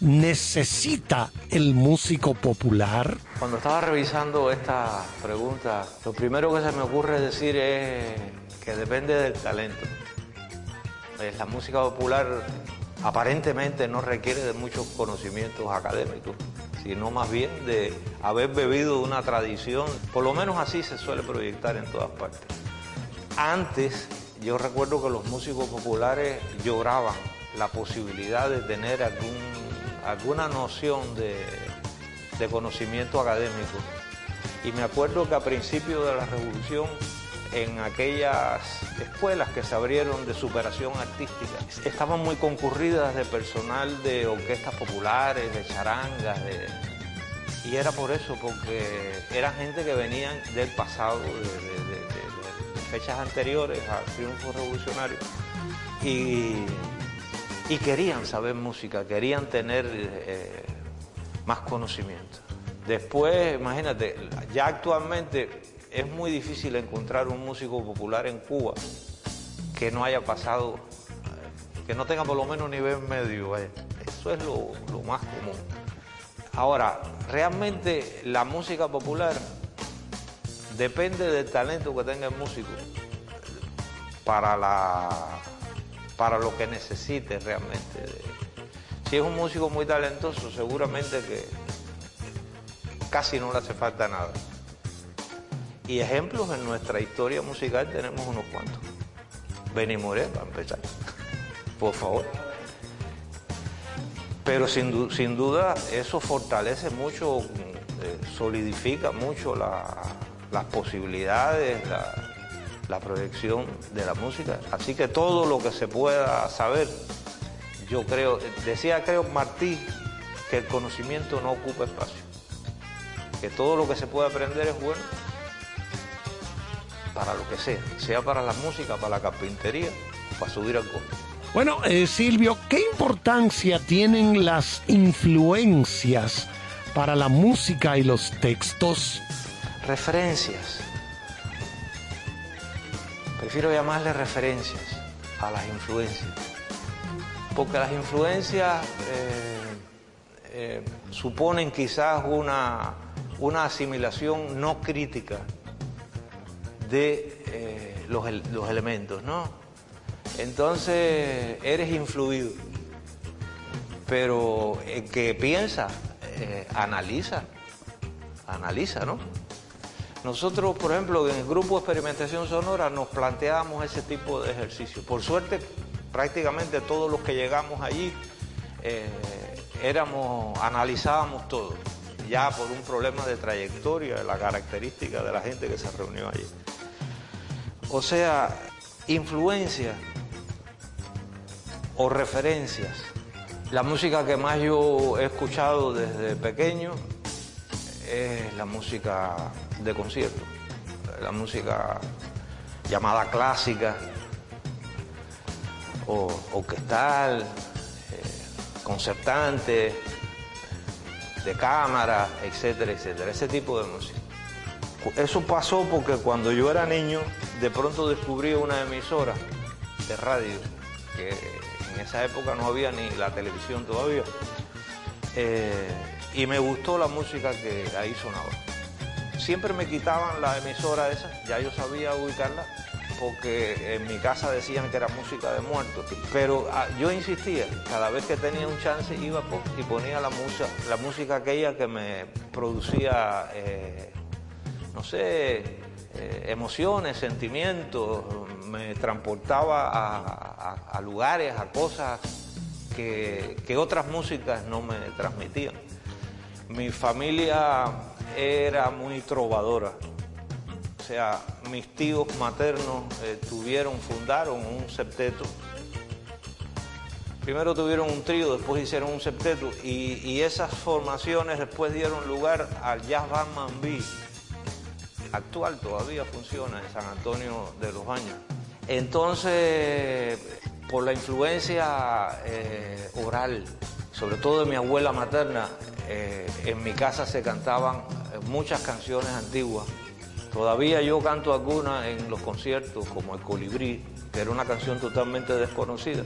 necesita el músico popular? Cuando estaba revisando esta pregunta, lo primero que se me ocurre decir es que depende del talento. Eh, La música popular aparentemente no requiere de muchos conocimientos académicos, sino más bien de haber bebido una tradición, por lo menos así se suele proyectar en todas partes. Antes, yo recuerdo que los músicos populares lloraban la posibilidad de tener algún, alguna noción de, conocimiento académico. Y me acuerdo que a principios de la revolución, en aquellas escuelas que se abrieron de superación artística, estaban muy concurridas de personal de orquestas populares, de charangas, de... y era por eso, porque eran gente que venían del pasado, de fechas anteriores al triunfo revolucionario, y, y querían saber música, querían tener eh, más conocimiento. Después, imagínate, ya actualmente es muy difícil encontrar un músico popular en Cuba que no haya pasado, que no tenga por lo menos nivel medio. vaya. Eso es lo más común. Ahora, realmente la música popular depende del talento que tenga el músico para, la, para lo que necesite realmente. Si es un músico muy talentoso, seguramente que casi no le hace falta nada. Y ejemplos en nuestra historia musical tenemos unos cuantos. Benny Moré, para empezar. Por favor. Pero sin, du- sin duda eso fortalece mucho, eh, solidifica mucho la- las posibilidades, la, la proyección de la música. Así que todo lo que se pueda saber, yo creo, decía creo Martí que el conocimiento no ocupa espacio, que todo lo que se puede aprender es bueno para lo que sea, sea para la música, para la carpintería, para subir al coche. Bueno, eh, Silvio, ¿qué importancia tienen las influencias para la música y los textos? Referencias. Prefiero llamarle referencias a las influencias. Porque las influencias eh, eh, suponen quizás una, una asimilación no crítica de eh, los, los elementos, ¿no? Entonces eres influido. Pero el que piensa, analiza, analiza, ¿no? Nosotros, por ejemplo, en el grupo de experimentación sonora nos planteábamos ese tipo de ejercicio. Por suerte, prácticamente todos los que llegamos allí eh, éramos, analizábamos todo, ya por un problema de trayectoria, la característica de la gente que se reunió allí. O sea, influencia o referencias. La música que más yo he escuchado desde pequeño es la música de concierto, la música llamada clásica o orquestal, eh, concertante, de cámara, etcétera, etcétera, ese tipo de música. Eso pasó porque cuando yo era niño, de pronto descubrí una emisora de radio, que en esa época no había ni la televisión todavía, eh, y me gustó la música que ahí sonaba. Siempre me quitaban la emisora esa, ya yo sabía ubicarla, porque en mi casa decían que era música de muertos, pero ah, yo insistía, cada vez que tenía un chance iba y ponía la, música la música aquella que me producía, eh, no sé, eh, emociones, sentimientos, me transportaba a, lugares, a cosas que otras músicas no me transmitían. Mi familia era muy trovadora. O sea, mis tíos maternos eh, tuvieron, fundaron un septeto. Primero tuvieron un trío, después hicieron un septeto y, esas formaciones después dieron lugar al Jazz Band Mambí, actual todavía funciona en San Antonio de los Baños. Entonces, por la influencia eh, oral, sobre todo de mi abuela materna, eh, en mi casa se cantaban eh, muchas canciones antiguas. Todavía yo canto algunas en los conciertos, como El Colibrí, que era una canción totalmente desconocida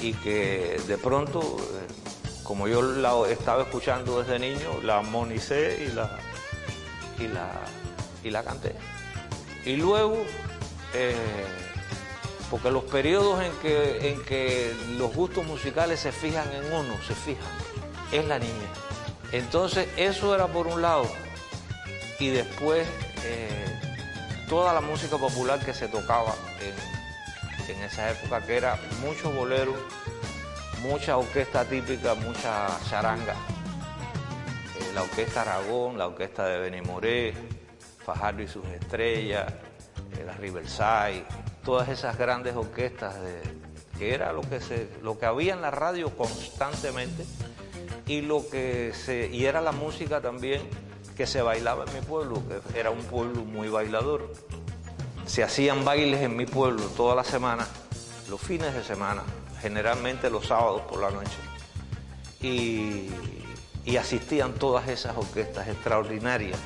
y que de pronto, eh, como yo la estaba escuchando desde niño, la monicé y la, y la, y la canté. Y luego, porque los periodos en que, en que los gustos musicales se fijan en uno, se fijan, es la niña. Entonces, eso era por un lado. Y después, eh, toda la música popular que se tocaba en, esa época, que era mucho bolero, mucha orquesta típica, mucha charanga. Eh, la orquesta Aragón, la orquesta de Benny Moré, Fajardo y sus estrellas, eh, la Riverside, todas esas grandes orquestas que era lo que se, lo que había en la radio constantemente y lo que se, y era la música también que se bailaba en mi pueblo, que era un pueblo muy bailador. Se hacían bailes en mi pueblo toda la semana, los fines de semana, generalmente los sábados por la noche. Y, y asistían todas esas orquestas extraordinarias.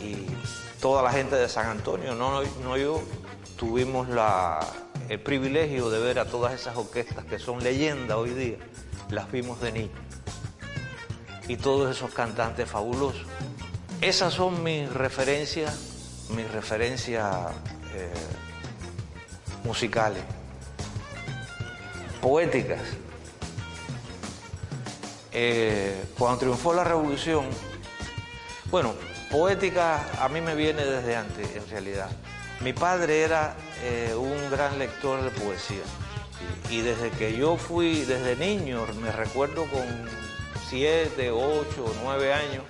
Y toda la gente de San Antonio, no, no yo, tuvimos el privilegio de ver a todas esas orquestas que son leyenda hoy día, las vimos de niño. Y todos esos cantantes fabulosos. Esas son mis referencias, mis referencias eh, musicales, poéticas. Eh, cuando triunfó la revolución, bueno, poética a mí me viene desde antes, en realidad. Mi padre era eh, un gran lector de poesía y, desde que yo fui, desde niño, me recuerdo con siete, ocho, nueve años,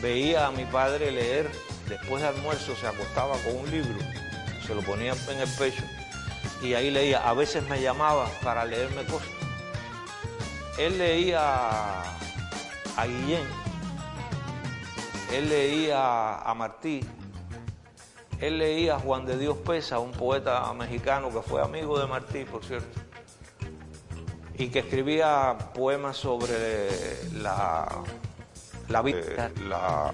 veía a mi padre leer, después de almuerzo se acostaba con un libro, se lo ponía en el pecho y ahí leía, a veces me llamaba para leerme cosas. Él leía a Guillén, él leía a Martí, él leía a Juan de Dios Pesa, un poeta mexicano que fue amigo de Martí, por cierto, y que escribía poemas sobre la, la vida, la,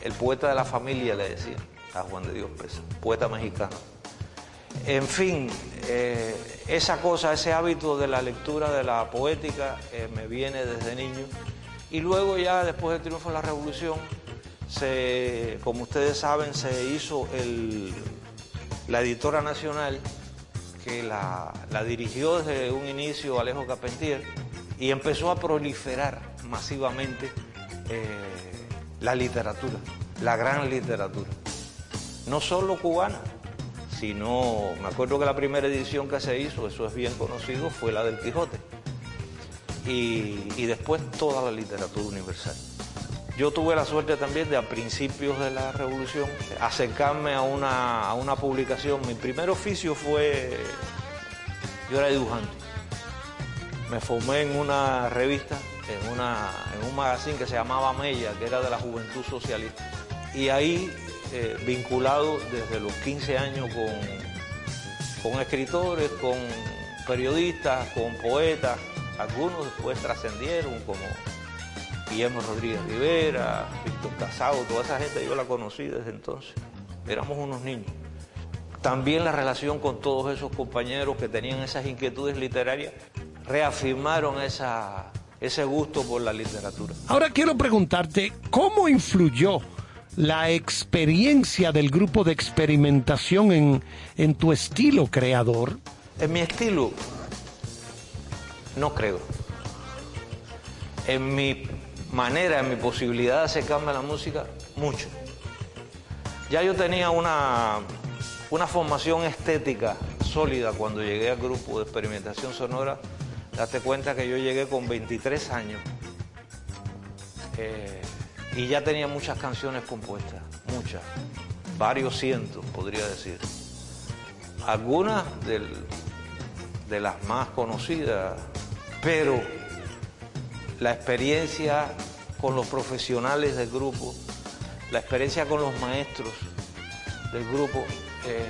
el poeta de la familia, le decía a Juan de Dios Pesa, poeta mexicano. En fin, eh, esa cosa, ese hábito de la lectura de la poética eh, me viene desde niño. Y luego ya después del triunfo de la revolución, se, como ustedes saben, se hizo el, la editora nacional que la, la, dirigió desde un inicio Alejo Carpentier y empezó a proliferar masivamente eh, la literatura, la gran literatura, no solo cubana, sino, me acuerdo que la primera edición que se hizo, eso es bien conocido, fue la del Quijote, y, y después toda la literatura universal. Yo tuve la suerte también de a principios de la revolución acercarme a una, a una publicación. Mi primer oficio fue, yo era dibujante. Me formé en una revista, en, una, en un magazine que se llamaba Mella, que era de la Juventud Socialista. Y ahí, eh, vinculado desde los 15 años con, con escritores, con periodistas, con poetas, algunos después trascendieron como Guillermo Rodríguez Rivera, Víctor Casado, toda esa gente yo la conocí desde entonces. Éramos unos niños. También la relación con todos esos compañeros que tenían esas inquietudes literarias reafirmaron esa, ese gusto por la literatura. Ahora quiero preguntarte, ¿cómo influyó la experiencia del grupo de experimentación en, en tu estilo creador? En mi estilo, no creo. En mi manera, en mi posibilidad de acercarme a la música, mucho. Ya yo tenía una, una formación estética sólida cuando llegué al grupo de experimentación sonora. Date cuenta que yo llegué con 23 años eh, y ya tenía muchas canciones compuestas, muchas, varios cientos, podría decir. Algunas de las más conocidas, pero la experiencia con los profesionales del grupo, la experiencia con los maestros del grupo, eh,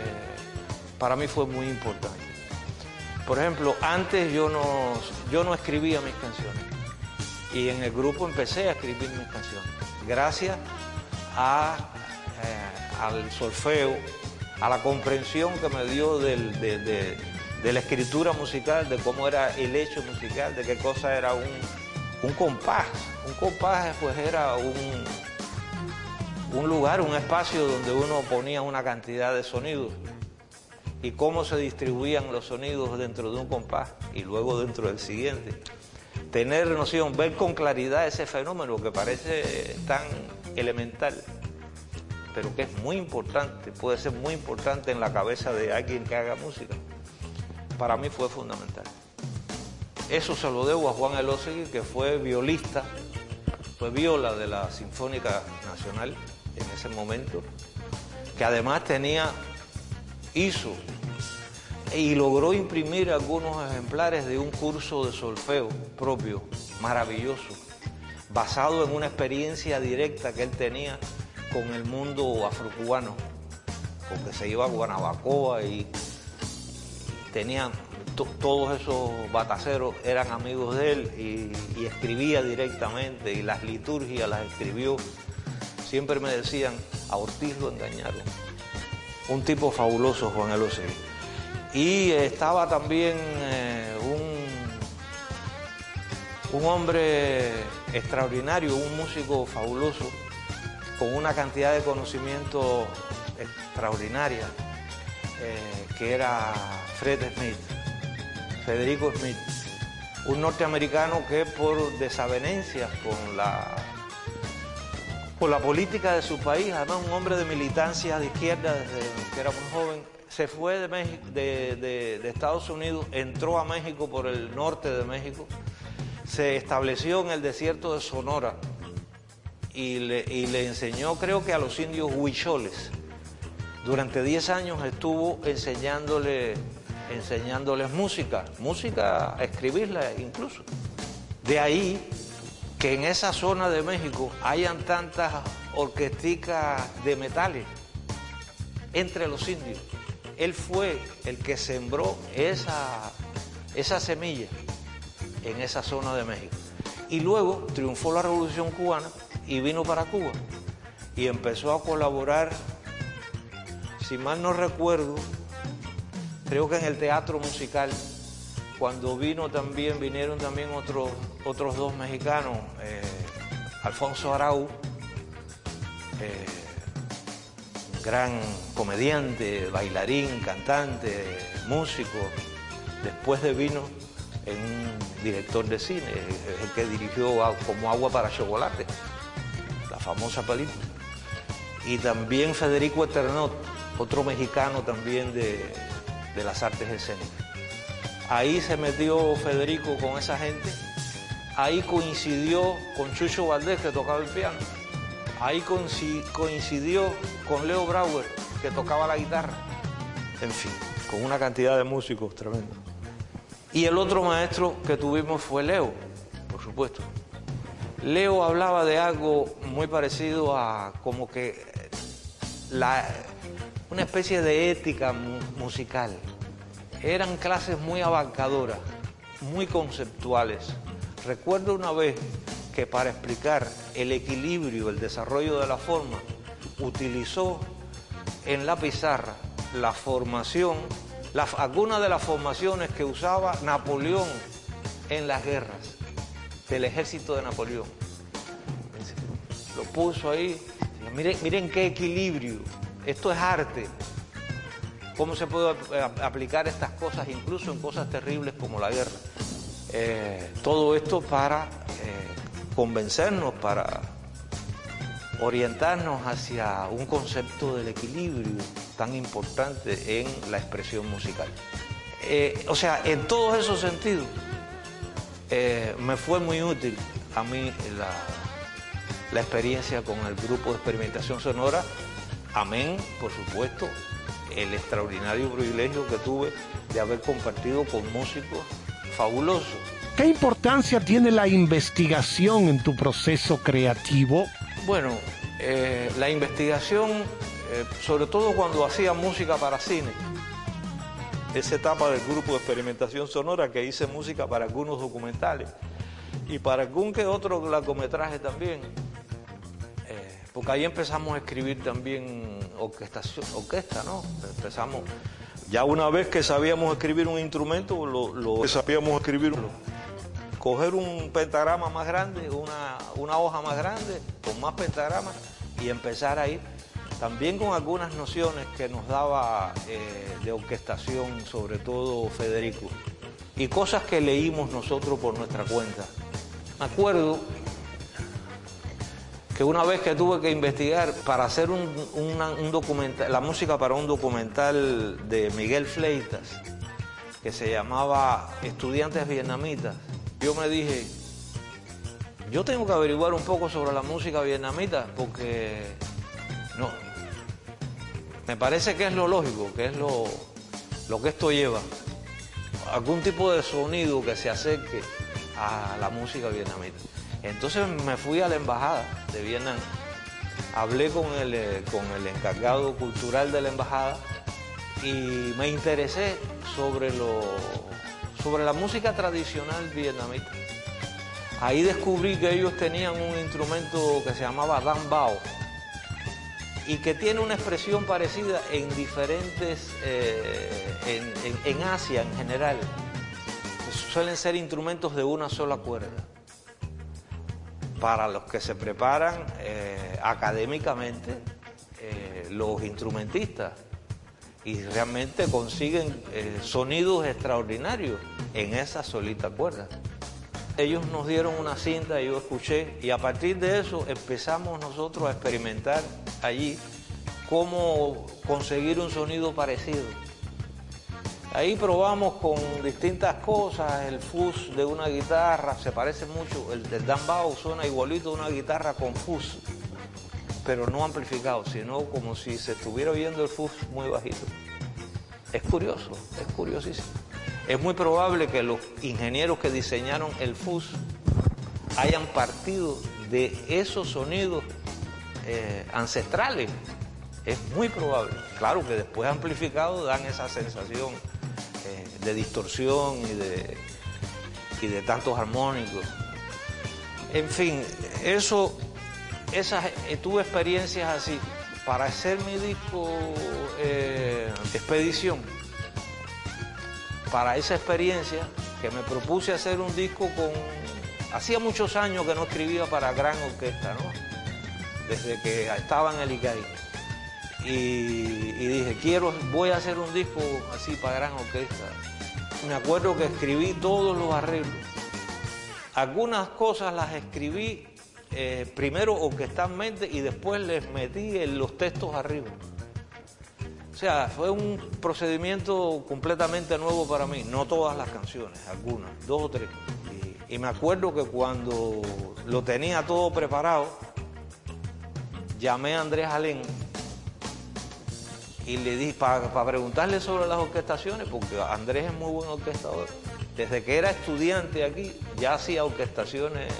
para mí fue muy importante. Por ejemplo, antes yo no, yo no escribía mis canciones y en el grupo empecé a escribir mis canciones. Gracias eh, al solfeo, a la comprensión que me dio del- de, de- de la escritura musical, de cómo era el hecho musical, de qué cosa era un, un compás. Un compás pues era un, un lugar, un espacio donde uno ponía una cantidad de sonidos y cómo se distribuían los sonidos dentro de un compás y luego dentro del siguiente. Tener noción, ver con claridad ese fenómeno que parece tan elemental, pero que es muy importante, puede ser muy importante en la cabeza de alguien que haga música. Para mí fue fundamental. Eso se lo debo a Juan Elósegui, que fue violista, fue viola de la Sinfónica Nacional en ese momento, que además tenía, hizo y logró imprimir algunos ejemplares de un curso de solfeo propio, maravilloso, basado en una experiencia directa que él tenía con el mundo afrocubano, porque se iba a Guanabacoa y tenía to- todos esos bataceros eran amigos de él y, y escribía directamente y las liturgias las escribió. Siempre me decían, a Ortiz lo engañaron. Un tipo fabuloso, Juan Elosegui. Y estaba también eh, un, un hombre extraordinario, un músico fabuloso, con una cantidad de conocimiento extraordinaria, eh, que era Fred Smith, Federico Smith, un norteamericano que por desavenencias con la, con la política de su país, además un hombre de militancia de izquierda desde que era muy joven, se fue de, México- de- de Estados Unidos, entró a México por el norte de México, se estableció en el desierto de Sonora y le, y le enseñó creo que a los indios huicholes. Durante 10 años estuvo enseñándole, enseñándoles música, música escribirla incluso. De ahí que en esa zona de México hayan tantas orquesticas de metales entre los indios. Él fue el que sembró esa, esa semilla en esa zona de México. Y luego triunfó la Revolución Cubana y vino para Cuba y empezó a colaborar, si mal no recuerdo, creo que en el teatro musical, cuando vino también, vinieron también otros, otros dos mexicanos, eh, Alfonso Arau, eh, gran comediante, bailarín, cantante, músico. Después de vino en un director de cine, el que dirigió como agua para chocolate, la famosa película. Y también Federico Eternot, otro mexicano también de, de las artes escénicas. Ahí se metió Federico con esa gente. Ahí coincidió con Chucho Valdés, que tocaba el piano. Ahí coinci- coincidió con Leo Brauer, que tocaba la guitarra. En fin, con una cantidad de músicos tremendo. Y el otro maestro que tuvimos fue Leo, por supuesto. Leo hablaba de algo muy parecido a como que la, una especie de ética mu- musical. Eran clases muy abarcadoras, muy conceptuales. Recuerdo una vez que para explicar el equilibrio, el desarrollo de la forma, utilizó en la pizarra la formación, algunas de las formaciones que usaba Napoleón en las guerras del ejército de Napoleón. Lo puso ahí. Miren, miren qué equilibrio. Esto es arte. ¿Cómo se puede ap- aplicar estas cosas, incluso en cosas terribles como la guerra? Eh, todo esto para eh, convencernos, para orientarnos hacia un concepto del equilibrio tan importante en la expresión musical. Eh, o sea, en todos esos sentidos, eh, me fue muy útil a mí la experiencia con el grupo de experimentación sonora. Amén, por supuesto, el extraordinario privilegio que tuve de haber compartido con músicos fabulosos. ¿Qué importancia tiene la investigación en tu proceso creativo? Bueno, eh, la investigación, eh, sobre todo cuando hacía música para cine, esa etapa del grupo de experimentación sonora que hice música para algunos documentales y para algún que otro largometraje también. Porque ahí empezamos a escribir también orquestación, orquesta, ¿no? Empezamos, ya una vez que sabíamos escribir un instrumento, lo, lo sabíamos escribir, coger un pentagrama más grande, una, una hoja más grande, con más pentagramas y empezar ahí también con algunas nociones que nos daba eh, de orquestación, sobre todo Federico, y cosas que leímos nosotros por nuestra cuenta. Me acuerdo que una vez que tuve que investigar para hacer un, documental, la música para un documental de Miguel Fleitas, que se llamaba Estudiantes Vietnamitas, yo me dije, yo tengo que averiguar un poco sobre la música vietnamita porque no, me parece que es lo lógico, que es lo, lo que esto lleva. Algún tipo de sonido que se acerque a la música vietnamita. Entonces me fui a la embajada de Vietnam, hablé con el, eh, con el encargado cultural de la embajada y me interesé sobre, lo, sobre la música tradicional vietnamita. Ahí descubrí que ellos tenían un instrumento que se llamaba Dan Bao, y que tiene una expresión parecida en diferentes, eh, en, Asia en general. Suelen ser instrumentos de una sola cuerda. Para los que se preparan eh, académicamente, eh, los instrumentistas, y realmente consiguen sonidos extraordinarios en esa solita cuerda ellos nos dieron una cinta, yo escuché, y a partir de eso empezamos nosotros a experimentar allí cómo conseguir un sonido parecido. Ahí probamos con distintas cosas, el fuzz de una guitarra, se parece mucho, el del Dan suena igualito a una guitarra con fuzz, pero no amplificado, sino como si se estuviera oyendo el fuzz muy bajito. Es curioso, es curiosísimo. Es muy probable que los ingenieros que diseñaron el FUS hayan partido de esos sonidos eh, ancestrales. Es muy probable. Claro que después amplificados dan esa sensación de distorsión y de, y de tantos armónicos. En fin, eso, esas, eh, tuve experiencias así. Para hacer mi disco Expedición, para esa experiencia que me propuse hacer un disco con... Hacía muchos años que no escribía para gran orquesta, ¿no? Desde que estaba en el ICAI. Y, dije, quiero, voy a hacer un disco así para gran orquesta. Me acuerdo que escribí todos los arreglos. Algunas cosas las escribí eh, primero orquestalmente y después les metí en los textos arriba. O sea, fue un procedimiento completamente nuevo para mí. No todas las canciones, algunas, dos o tres. Y, me acuerdo que cuando lo tenía todo preparado, llamé a Andrés Alén y le di para preguntarle sobre las orquestaciones, porque Andrés es muy buen orquestador. Desde que era estudiante aquí ya hacía orquestaciones.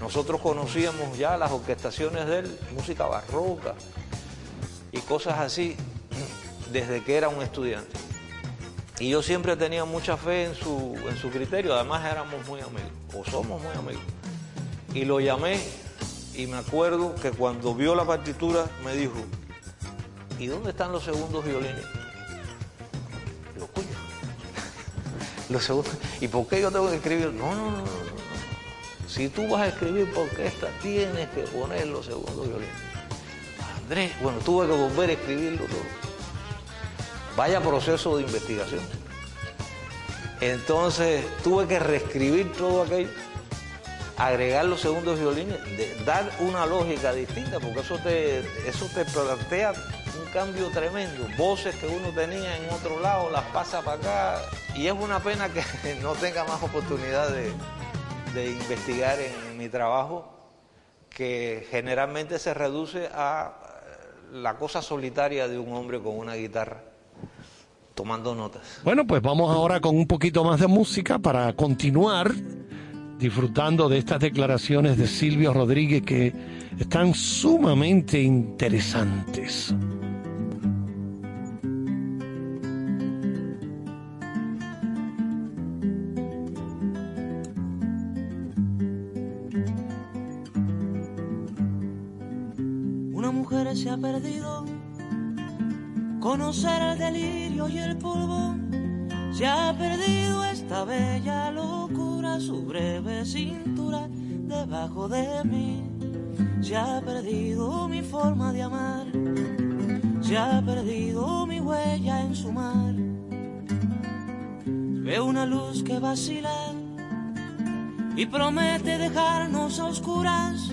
Nosotros conocíamos ya las orquestaciones de él, música barroca y cosas así desde que era un estudiante. Y yo siempre tenía mucha fe en su, en su criterio, además éramos muy amigos, o somos muy amigos. Y lo llamé y me acuerdo que cuando vio la partitura me dijo, ¿y dónde están los segundos violines? Lo cuyo. [laughs] los segundos. ¿Y por qué yo tengo que escribir? No, no, no, no. Si tú vas a escribir por orquesta, tienes que poner los segundos violines. Andrés, bueno, tuve que volver a escribirlo todo. Vaya proceso de investigación. Entonces tuve que reescribir todo aquello, agregar los segundos violines, dar una lógica distinta, porque eso te, eso te plantea cambio tremendo. Voces que uno tenía en otro lado, las pasa para acá. Y es una pena que [laughs] no tenga más oportunidad de, de investigar en mi trabajo, que generalmente se reduce a la cosa solitaria de un hombre con una guitarra tomando notas. Bueno, pues vamos ahora con un poquito más de música para continuar disfrutando de estas declaraciones de Silvio Rodríguez que están sumamente interesantes. Mujer se ha perdido. Conocer el delirio y el polvo. Se ha perdido esta bella locura, su breve cintura debajo de mí. Se ha perdido mi forma de amar. Se ha perdido mi huella en su mar. Veo una luz que vacila y promete dejarnos a oscuras.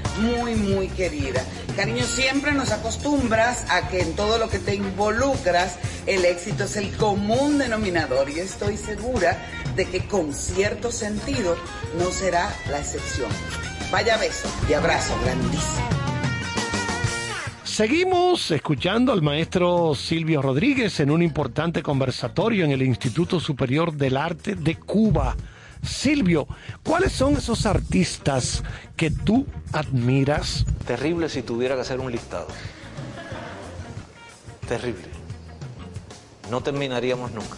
muy, muy querida. Cariño, siempre nos acostumbras a que en todo lo que te involucras, el éxito es el común denominador y estoy segura de que con cierto sentido no será la excepción. Vaya beso y abrazo grandísimo. Seguimos escuchando al maestro Silvio Rodríguez en un importante conversatorio en el Instituto Superior del Arte de Cuba. Silvio, ¿cuáles son esos artistas que tú admiras? Terrible si tuviera que hacer un listado. Terrible. No terminaríamos nunca.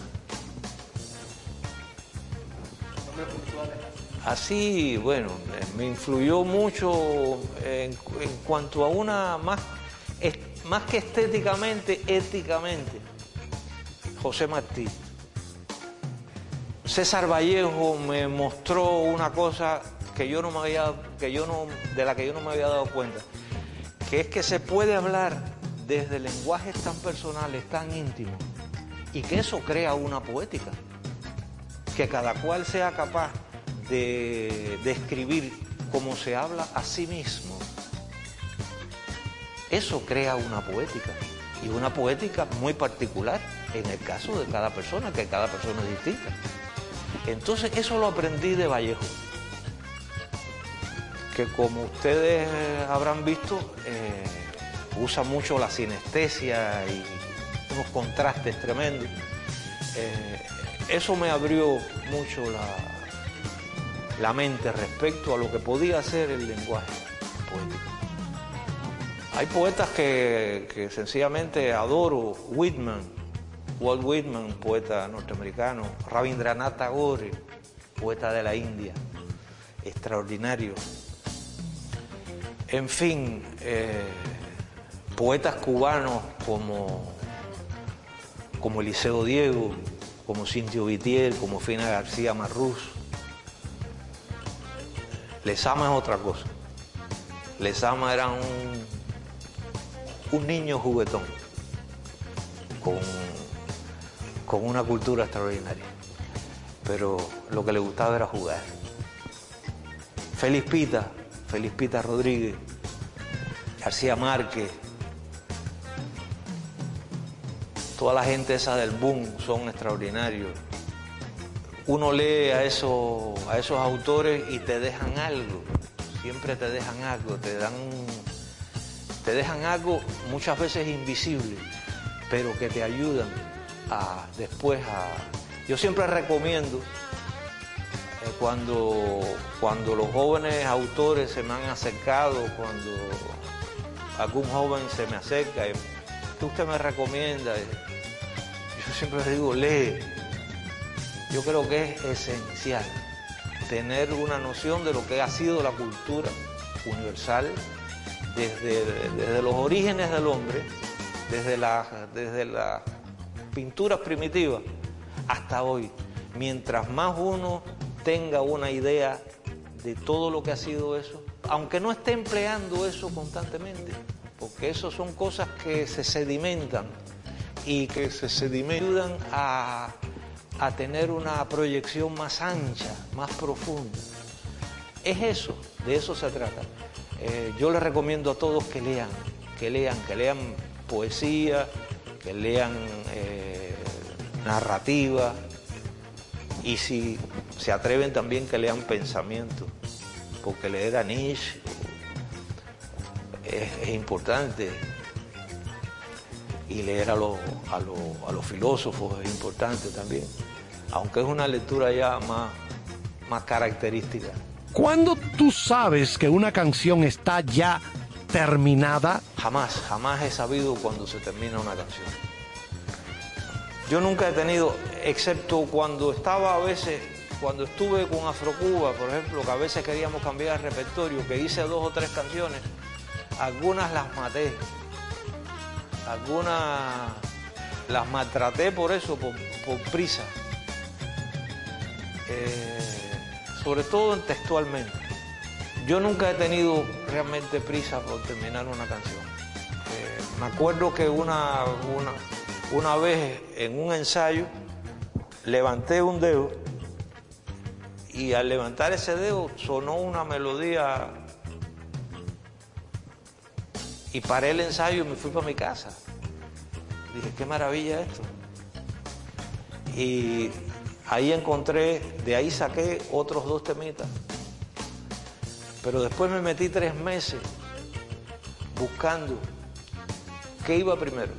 Así, bueno, me influyó mucho en, en cuanto a una más, más que estéticamente, éticamente. José Martí. César Vallejo me mostró una cosa que yo no me había, que yo no, de la que yo no me había dado cuenta, que es que se puede hablar desde lenguajes tan personales, tan íntimos, y que eso crea una poética, que cada cual sea capaz de describir cómo se habla a sí mismo. Eso crea una poética, y una poética muy particular en el caso de cada persona, que cada persona es distinta. Entonces eso lo aprendí de Vallejo, que como ustedes eh, habrán visto, eh, usa mucho la sinestesia y unos contrastes tremendos. Eh, eso me abrió mucho la, la mente respecto a lo que podía ser el lenguaje poético. Hay poetas que sencillamente adoro, Whitman, Walt Whitman, poeta norteamericano, Rabindranath Tagore, poeta de la India, extraordinario. En fin, eh, poetas cubanos como, como Eliseo Diego, como Cintio Vitier, como Fina García Marrús. Lesama es otra cosa. Lesama era un, un niño juguetón, con, con una cultura extraordinaria. Pero lo que le gustaba era jugar. Félix Pita, Félix Pita Rodríguez, García Márquez, toda la gente esa del boom son extraordinarios. Uno lee a esos, a esos autores y te dejan algo, siempre te dejan algo, te dan, te dejan algo muchas veces invisible, pero que te ayudan después a. Yo siempre recomiendo eh, cuando, cuando los jóvenes autores se me han acercado, cuando algún joven se me acerca y ¿qué usted me recomienda? Yo siempre digo, lee. Yo creo que es esencial tener una noción de lo que ha sido la cultura universal desde, desde los orígenes del hombre, desde las desde la pinturas primitivas hasta hoy. Mientras más uno tenga una idea de todo lo que ha sido eso, aunque no esté empleando eso constantemente, porque eso son cosas que se sedimentan y que se sedimentan a, a tener una proyección más ancha, más profunda. Es eso, de eso se trata. Eh, yo les recomiendo a todos que lean, que lean, que lean poesía, que lean eh, narrativa y si se atreven también que lean pensamiento, porque leer a Nietzsche es, es importante y leer a, los a, lo- a los filósofos es importante también, aunque es una lectura ya más, más característica. ¿Cuándo tú sabes que una canción está ya terminada? Jamás, jamás he sabido cuando se termina una canción. Yo nunca he tenido, excepto cuando estaba a veces, cuando estuve con Afrocuba, por ejemplo, que a veces queríamos cambiar el repertorio, que hice dos o tres canciones, algunas las maté, algunas las maltraté por eso, por, prisa. Eh, sobre todo textualmente. Yo nunca he tenido realmente prisa por terminar una canción. Eh, me acuerdo que una, una, una vez en un ensayo levanté un dedo y al levantar ese dedo sonó una melodía y paré el ensayo y me fui para mi casa. Dije, qué maravilla esto. Y ahí encontré, de ahí saqué otros dos temitas. Pero después me metí tres meses buscando qué iba primero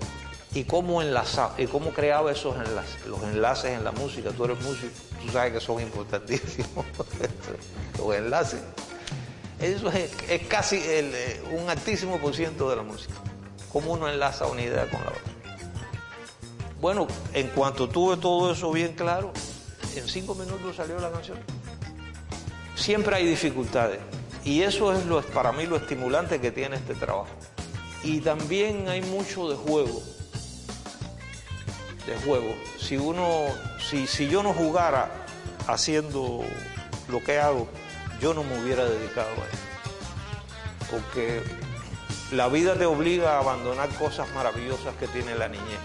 y cómo enlazar y cómo creaba esos enlaces, los enlaces en la música. Tú eres músico, tú sabes que son importantísimos [laughs] los enlaces. Eso es, casi eh, un altísimo por ciento de la música. Cómo uno enlaza una idea con la otra. Bueno, en cuanto tuve todo eso bien claro, en cinco minutos salió la canción. Siempre hay dificultades y eso es lo, para mí lo estimulante que tiene este trabajo. Y también hay mucho de juego, de juego. Si uno, si, si yo no jugara haciendo lo que hago, yo no me hubiera dedicado a eso. Porque la vida te obliga a abandonar cosas maravillosas que tiene la niñez.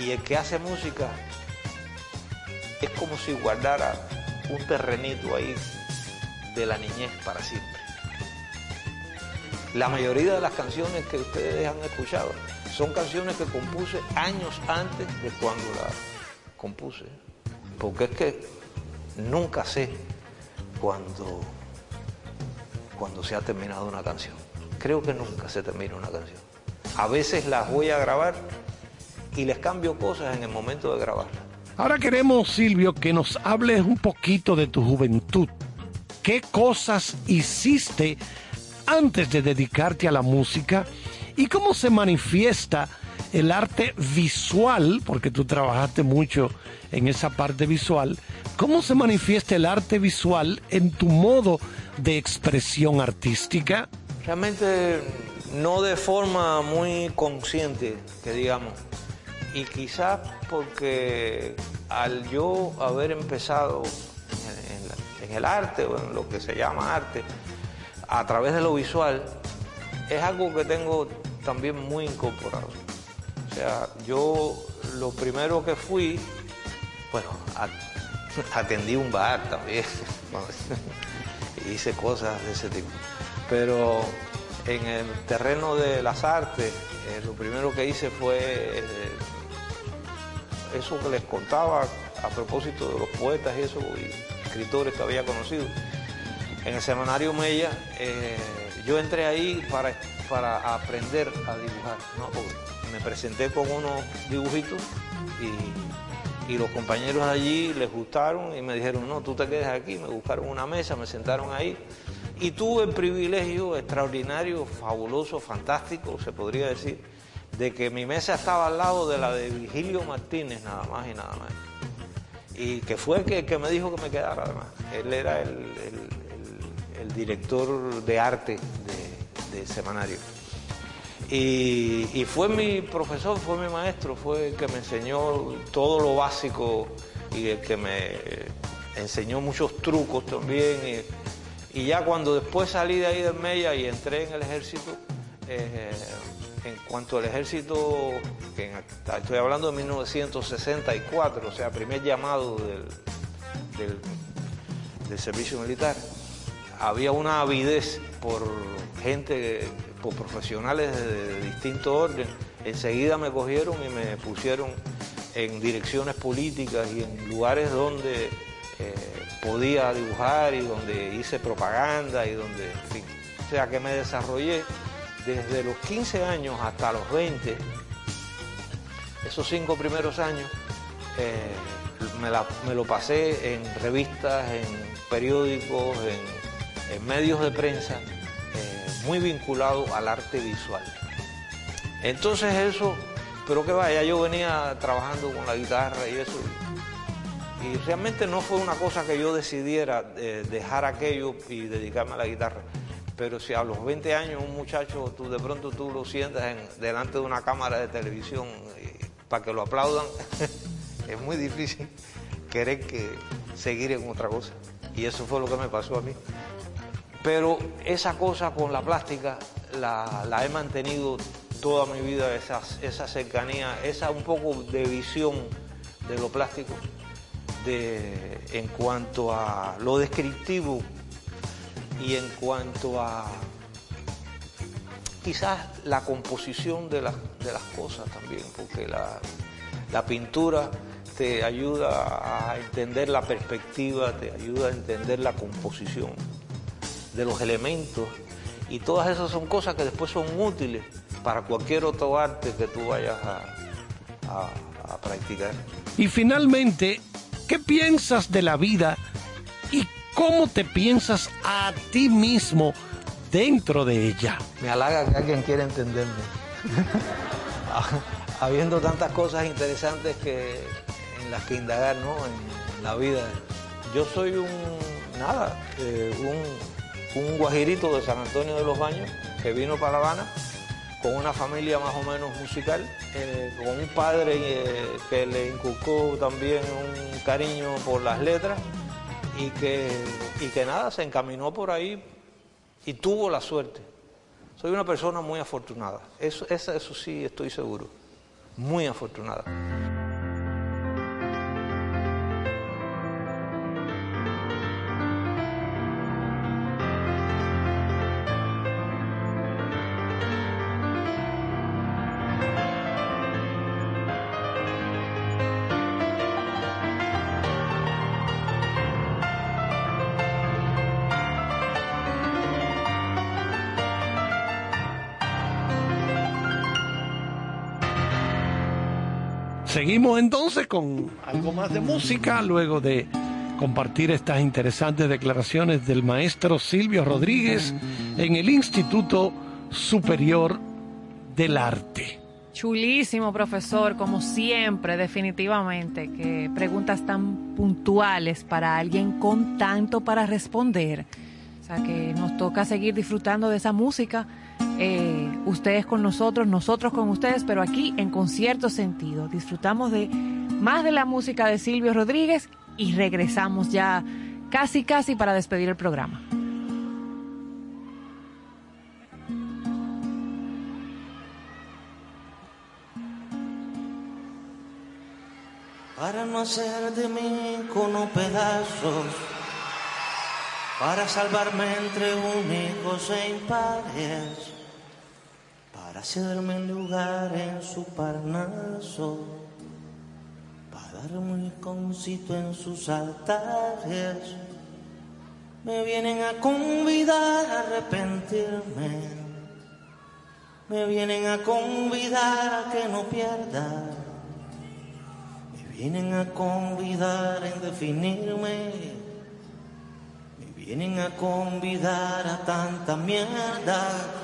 Y el que hace música es como si guardara un terrenito ahí de la niñez para siempre. La mayoría de las canciones que ustedes han escuchado son canciones que compuse años antes de cuando las compuse. Porque es que nunca sé cuando, cuando se ha terminado una canción. Creo que nunca se termina una canción. A veces las voy a grabar y les cambio cosas en el momento de grabarlas. Ahora queremos, Silvio, que nos hables un poquito de tu juventud. ¿Qué cosas hiciste antes de dedicarte a la música? ¿Y cómo se manifiesta el arte visual? Porque tú trabajaste mucho en esa parte visual. ¿Cómo se manifiesta el arte visual en tu modo de expresión artística? Realmente no de forma muy consciente, que digamos. Y quizás porque al yo haber empezado en, el arte o en lo que se llama arte, a través de lo visual, es algo que tengo también muy incorporado. O sea, yo lo primero que fui, bueno, [laughs] atendí un bar también, [laughs] [laughs] hice cosas de ese tipo. Pero en el terreno de las artes, eh, lo primero que hice fue eh, eso que les contaba a propósito de los poetas y esos escritores que había conocido. En el semanario Mella, eh, yo entré ahí para, para aprender a dibujar, ¿no? Me presenté con unos dibujitos y, y los compañeros allí les gustaron y me dijeron, no, tú te quedes aquí, me buscaron una mesa, me sentaron ahí y tuve el privilegio extraordinario, fabuloso, fantástico, se podría decir, de que mi mesa estaba al lado de la de Virgilio Martínez, nada más y nada más. Y que fue el que, que me dijo que me quedara, además. Él era el, el- director de arte de, de semanario. Y, y fue mi profesor, fue mi maestro, fue el que me enseñó todo lo básico y el que me enseñó muchos trucos también. Y, y ya cuando después salí de ahí del Mella y entré en el ejército, eh, en cuanto al ejército, estoy hablando de 1964, o sea, primer llamado del servicio militar, había una avidez por gente, por profesionales de, de distinto orden. Enseguida me cogieron y me pusieron en direcciones políticas y en lugares donde eh, podía dibujar y donde hice propaganda y donde, en fin. O sea que me desarrollé desde los 15 años hasta los 20, esos cinco primeros años, eh, me, lo pasé en revistas, en periódicos, en, en medios de prensa, eh, muy vinculado al arte visual. Entonces eso, pero que vaya, yo venía trabajando con la guitarra y eso, y realmente no fue una cosa que yo decidiera eh, dejar aquello y dedicarme a la guitarra. Pero si a los 20 años un muchacho, tú de pronto tú lo sientas en- delante de una cámara de televisión para que lo aplaudan, [laughs] es muy difícil querer que seguir en otra cosa. Y eso fue lo que me pasó a mí. Pero esa cosa con la plástica la, la he mantenido toda mi vida, esa, esa cercanía, esa un poco de visión de lo plástico de, en cuanto a lo descriptivo y en cuanto a quizás la composición de las, de las cosas también, porque la, la pintura te ayuda a entender la perspectiva, te ayuda a entender la composición de los elementos y todas esas son cosas que después son útiles para cualquier otro arte que tú vayas a, a- a practicar. Y finalmente, ¿qué piensas de la vida y cómo te piensas a ti mismo dentro de ella? Me halaga que alguien quiera entenderme. [laughs] Habiendo tantas cosas interesantes que, en las que indagar ¿no? en, la vida. Yo soy un, nada, eh, un, guajirito de San Antonio de los Baños que vino para La Habana con una familia más o menos musical, eh, con un padre eh, que le inculcó también un cariño por las letras y que, y que nada, se encaminó por ahí y tuvo la suerte. Soy una persona muy afortunada, eso, eso sí estoy seguro, muy afortunada. Entonces con algo más de música luego de compartir estas interesantes declaraciones del maestro Silvio Rodríguez en el Instituto Superior del Arte. Chulísimo, profesor, como siempre, definitivamente, que preguntas tan puntuales para alguien con tanto para responder. O sea, que nos toca seguir disfrutando de esa música, eh, ustedes con nosotros, nosotros con ustedes, pero aquí en concierto sentido. Disfrutamos de más de la música de Silvio Rodríguez y regresamos ya casi, casi para despedir el programa. para no hacer de mí con pedazos. para salvarme entre únicos e impares, hacerme lugar en su parnaso, para darme un iconcito en sus altares. Me vienen a convidar a arrepentirme, me vienen a convidar a que no pierda, me vienen a convidar en definirme. Vienen a convidar a tanta mierda.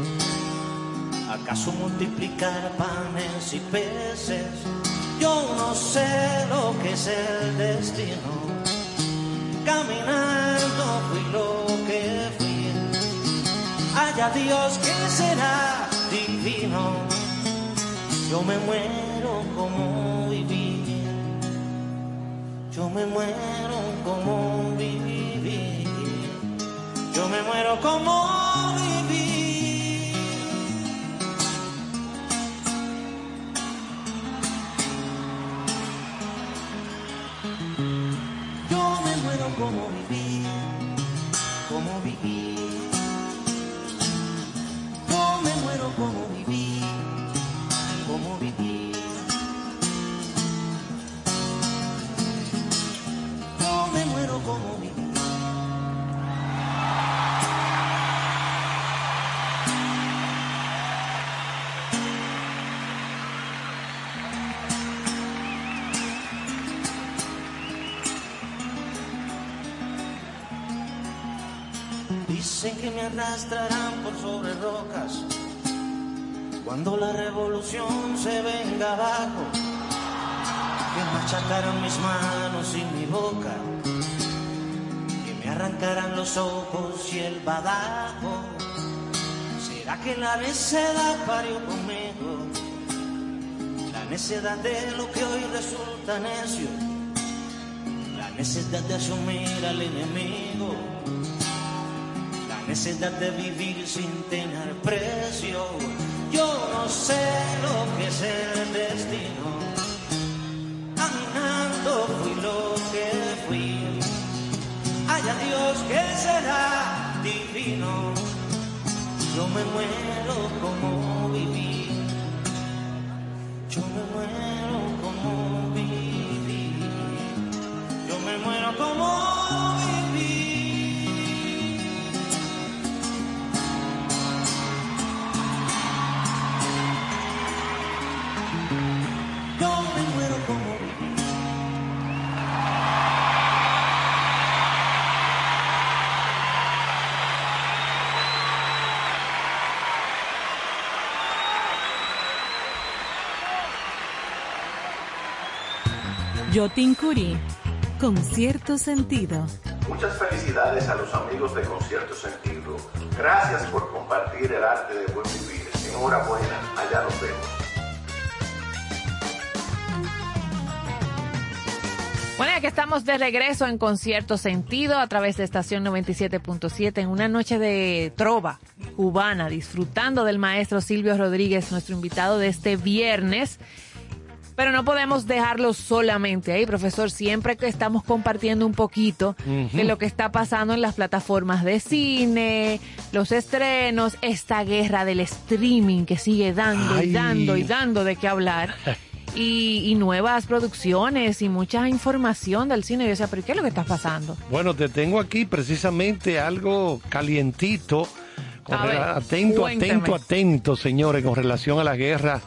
¿Acaso multiplicar panes y peces? Yo no sé lo que es el destino. Caminando fui lo que fui. Haya Dios que será divino. Yo me muero como viví. Yo me muero como viví. Yo me muero como Que me arrastrarán por sobre rocas cuando la revolución se venga abajo. Que machacarán mis manos y mi boca, que me arrancarán los ojos y el badajo. ¿Será que la necedad parió conmigo? La necedad de lo que hoy resulta necio, la necesidad de asumir al enemigo necesidad de vivir sin tener precio. Yo no sé lo que es el destino. Caminando fui lo que fui. Haya Dios que será divino. Yo me muero como viví. Yotin Curi, con cierto sentido. Muchas felicidades a los amigos de Concierto Sentido. Gracias por compartir el arte de buen vivir. Enhorabuena, allá nos vemos. Bueno, ya que estamos de regreso en Concierto Sentido a través de estación 97.7 en una noche de trova cubana, disfrutando del maestro Silvio Rodríguez, nuestro invitado de este viernes. Pero no podemos dejarlo solamente ahí, profesor. Siempre que estamos compartiendo un poquito de lo que está pasando en las plataformas de cine, los estrenos, esta guerra del streaming que sigue dando Ay. y dando y dando de qué hablar. [laughs] Y, y nuevas producciones y mucha información del cine. Yo decía, pero ¿qué es lo que está pasando? Bueno, te tengo aquí precisamente algo calientito. Ver, atento, atento, atento, señores, con relación a la guerra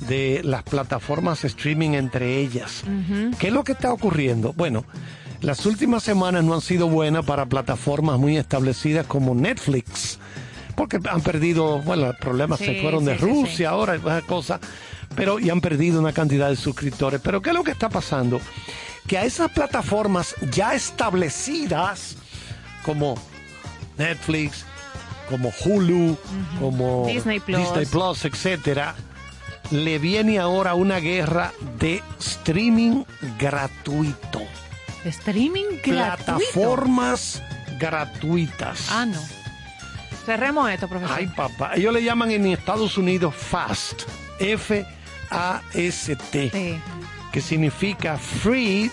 de las plataformas streaming entre ellas. Ujú. ¿Qué es lo que está ocurriendo? Bueno, las últimas semanas no han sido buenas para plataformas muy establecidas como Netflix, porque han perdido, bueno, problemas Sí, se fueron de sí, Rusia, sí. ahora esas cosas, pero y han perdido una cantidad de suscriptores. Pero ¿qué es lo que está pasando? Que a esas plataformas ya establecidas, como Netflix, como Hulu, como Disney Plus. Disney Plus, etcétera, le viene ahora una guerra de streaming gratuito. Streaming gratuito. Plataformas gratuitas. Ah, no. Cerremos esto, profesor. Ay, papá. Ellos le llaman en Estados Unidos FAST. F-A-S-T. Sí. Que significa Free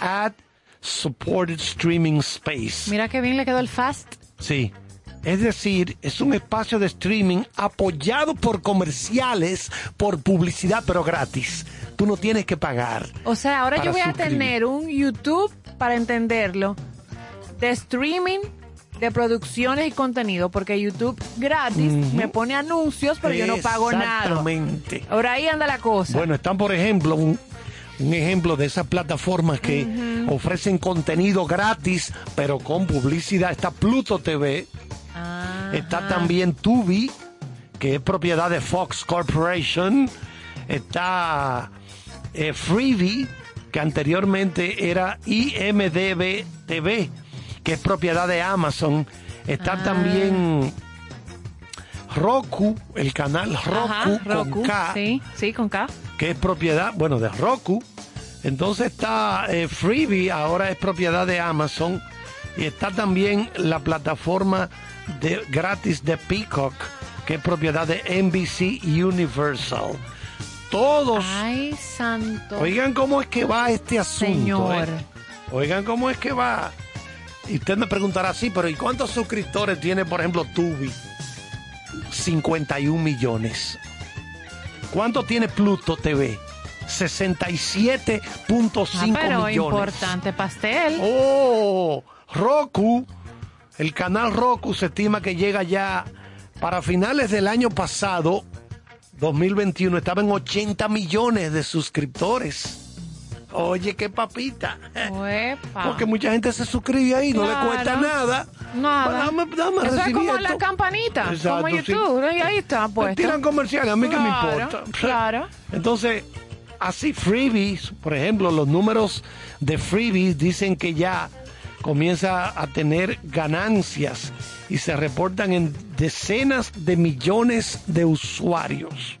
Ad Supported Streaming Space. Mira qué bien le quedó el fast. Sí. Es decir, es un espacio de streaming apoyado por comerciales, por publicidad, pero gratis. Tú no tienes que pagar. O sea, ahora yo voy a tener un YouTube, para entenderlo, de streaming de producciones y contenido, porque YouTube gratis me pone anuncios, pero yo no pago nada. Exactamente. Ahora ahí anda la cosa. Bueno, están por ejemplo un, un ejemplo de esas plataformas que ofrecen contenido gratis, pero con publicidad. Está Pluto TV, está también Tubi, que es propiedad de Fox Corporation, está eh, Freevee, que anteriormente era IMDB TV, que es propiedad de Amazon. Está Ah. también Roku, el canal Roku, Ajá, Roku, con K, sí, sí, con K. que es propiedad, bueno, de Roku. Entonces está eh, Freebie, ahora es propiedad de Amazon. Y está también la plataforma de, gratis de Peacock, que es propiedad de NBC Universal. Todos. Ay, santo. Oigan cómo es que va este asunto. Señor. eh. Oigan cómo es que va. Y usted me preguntará, sí, pero ¿y cuántos suscriptores tiene, por ejemplo, Tubi? 51 millones. ¿Cuánto tiene Pluto TV? 67.5 Ah, pero millones. importante pastel. Oh, Roku, el canal Roku se estima que llega ya para finales del año pasado, 2021, estaba en 80 millones de suscriptores. Oye, qué papita. Uepa. Porque mucha gente se suscribe ahí, no le cuesta nada. Nada. Pues dame- dame Eso es como esto. la campanita, Exacto, como sí. YouTube, ahí, ahí está puesto. tiran comerciales, a mí que me importa. Claro. Entonces, así freebies, por ejemplo, los números de freebies dicen que ya comienza a tener ganancias y se reportan en decenas de millones de usuarios.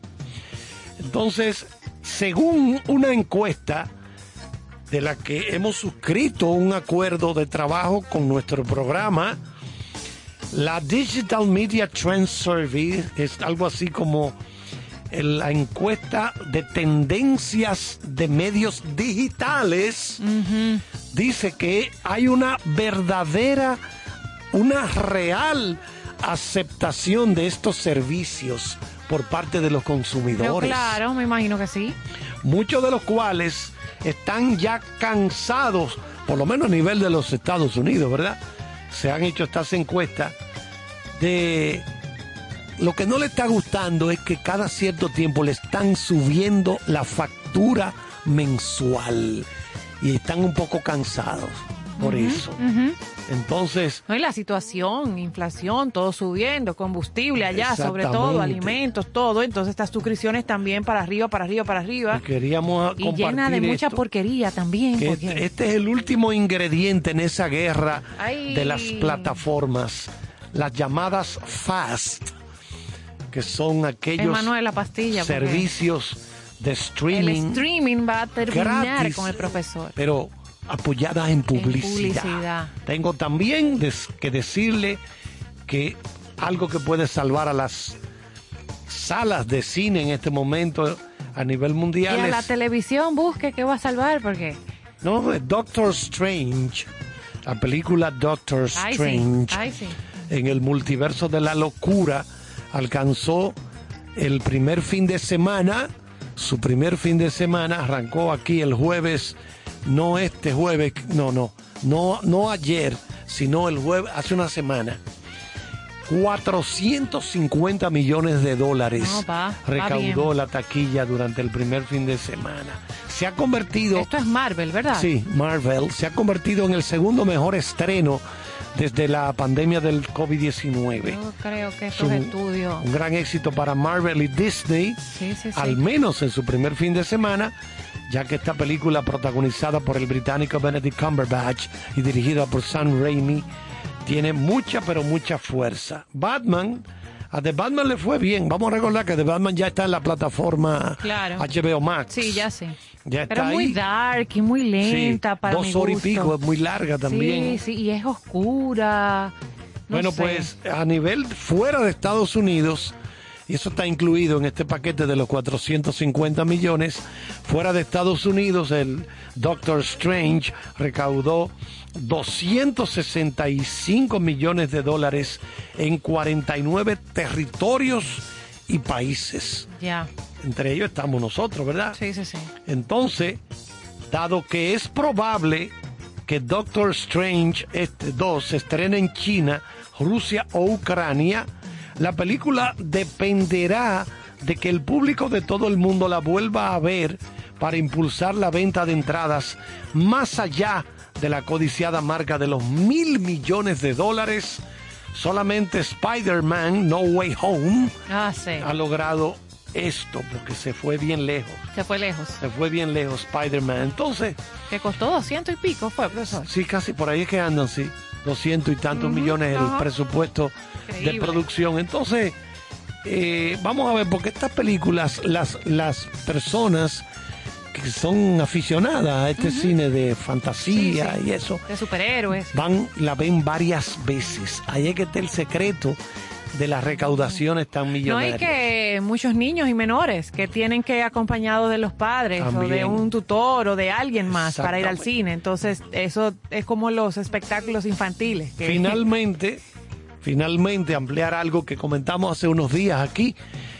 Entonces, según una encuesta de la que hemos suscrito un acuerdo de trabajo con nuestro programa, la Digital Media Trend Survey es algo así como el- la encuesta de tendencias de medios digitales. Dice que hay una verdadera, una real aceptación de estos servicios por parte de los Pero consumidores claro, me imagino que sí. muchos de los cuales están ya cansados, por lo menos a nivel de los Estados Unidos, ¿verdad? Se han hecho estas encuestas de lo que no le está gustando es que cada cierto tiempo le están subiendo la factura mensual y están un poco cansados por eso. Entonces, No, y la situación, inflación, todo subiendo, combustible allá, sobre todo, alimentos, todo. Entonces estas suscripciones también para arriba, para arriba, para arriba. queríamos Y llena de mucha porquería también. que porque- este, este es el último ingrediente en esa guerra Ay. de las plataformas, las llamadas FAST, que son aquellos la pastilla. servicios de El streaming, streaming va a terminar gratis, con el profesor. pero apoyadas en publicidad. publicidad. Tengo también que decirle que algo que puede salvar a las salas de cine en este momento a nivel Y mundial. a la televisión busque que va a salvar porque... no, es Doctor Strange, la película Doctor Ay, sí. Strange, Ay, sí. en el multiverso de la locura, alcanzó el primer fin de semana, su primer fin de semana, arrancó aquí el jueves, no este jueves, no, no, no, no ayer, sino el jueves, hace una semana. 450 millones de dólares No, recaudó la taquilla durante el primer fin de semana. Se ha convertido Esto es Marvel, ¿verdad? Sí, Marvel se ha convertido en el segundo mejor estreno desde la pandemia del COVID-19. Yo creo que Es estos un, estudios... un gran éxito para Marvel y Disney, Sí, sí, sí. al menos en su primer fin de semana, ya que esta película protagonizada por el británico Benedict Cumberbatch y dirigida por Sam Raimi tiene mucha pero mucha fuerza. Batman, a The Batman le fue bien. Vamos a recordar que The Batman ya está en la plataforma Claro. HBO Max. Sí, ya sé. Ya está Pero muy ahí. dark y muy lenta Sí, para dos mi horas y pico, es muy larga también. Sí, sí, y es oscura. No bueno, sé. pues a nivel fuera de Estados Unidos, y eso está incluido en este paquete de los 450 millones, fuera de Estados Unidos el Doctor Strange recaudó 265 millones de dólares en 49 territorios y países. Ya. Entre ellos estamos nosotros, ¿verdad? Sí, sí, sí. Entonces, dado que es probable que Doctor Strange este 2 se estrene en China, Rusia o Ucrania, la película dependerá de que el público de todo el mundo la vuelva a ver para impulsar la venta de entradas más allá de la codiciada marca de los mil millones de dólares. Solamente Spider-Man No Way Home Ah, sí. ha logrado esto porque se fue bien lejos. Se fue lejos. Se fue bien lejos Spider-Man. Entonces, Que costó 200 y pico, fue, profesor. sí, casi por ahí es que andan, sí. 200 y tantos millones el presupuesto de producción. Entonces, eh, vamos a ver, porque estas películas, las, las personas que son aficionadas a este cine de fantasía Sí, sí. y eso, De superhéroes. van, la ven varias veces. Ahí es que está el secreto de las recaudaciones tan No millonarias. hay que muchos niños y menores que tienen que ir acompañados de los padres o de un tutor o de alguien más para ir al cine. Entonces, eso es como los espectáculos infantiles. que- Finalmente, finalmente ampliar algo que comentamos hace unos días aquí,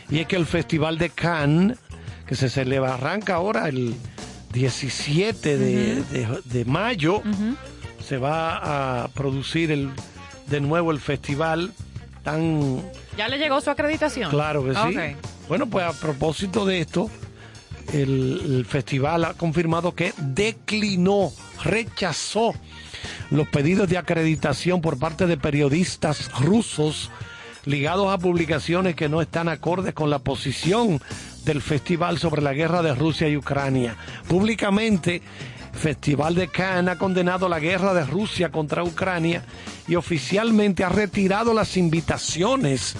y es que el Festival de Cannes, que se celebra, arranca ahora el 17 de, de- de mayo, se va a producir el, de nuevo el festival ¿Ya le llegó su acreditación? Claro que sí. Ok. Bueno, pues a propósito de esto, el, el festival ha confirmado que declinó, rechazó los pedidos de acreditación por parte de periodistas rusos ligados a publicaciones que no están acordes con la posición del festival sobre la guerra de Rusia y Ucrania. Públicamente, Festival de Cannes ha condenado la guerra de Rusia contra Ucrania y oficialmente ha retirado las invitaciones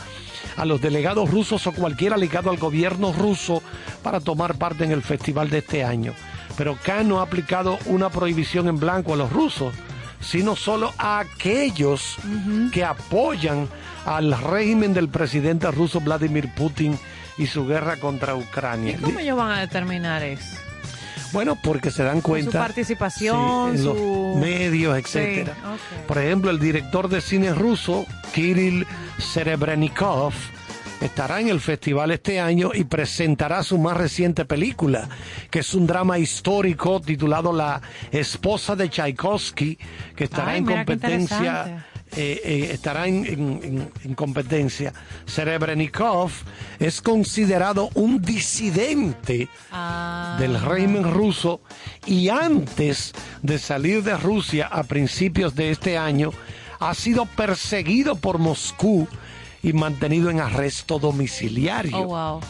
a los delegados rusos o cualquiera ligado al gobierno ruso para tomar parte en el festival de este año. Pero Cannes no ha aplicado una prohibición en blanco a los rusos, sino solo a aquellos que apoyan al régimen del presidente ruso Vladimir Putin y su guerra contra ¿Y Ucrania. cómo ellos van a determinar eso? Bueno, porque se dan cuenta su participación, sí, en los su... medios, etcétera. Sí. Por ejemplo, el director de cine ruso, Kirill Serebrennikov, estará en el festival este año y presentará su más reciente película, que es un drama histórico titulado La esposa de Tchaikovsky, que estará Ay, en competencia. Eh, eh, estará en, en- en- en competencia. Serebrennikov es considerado un disidente Ah. del régimen ruso y antes de salir de Rusia a principios de este año ha sido perseguido por Moscú y mantenido en arresto domiciliario. Oh, wow.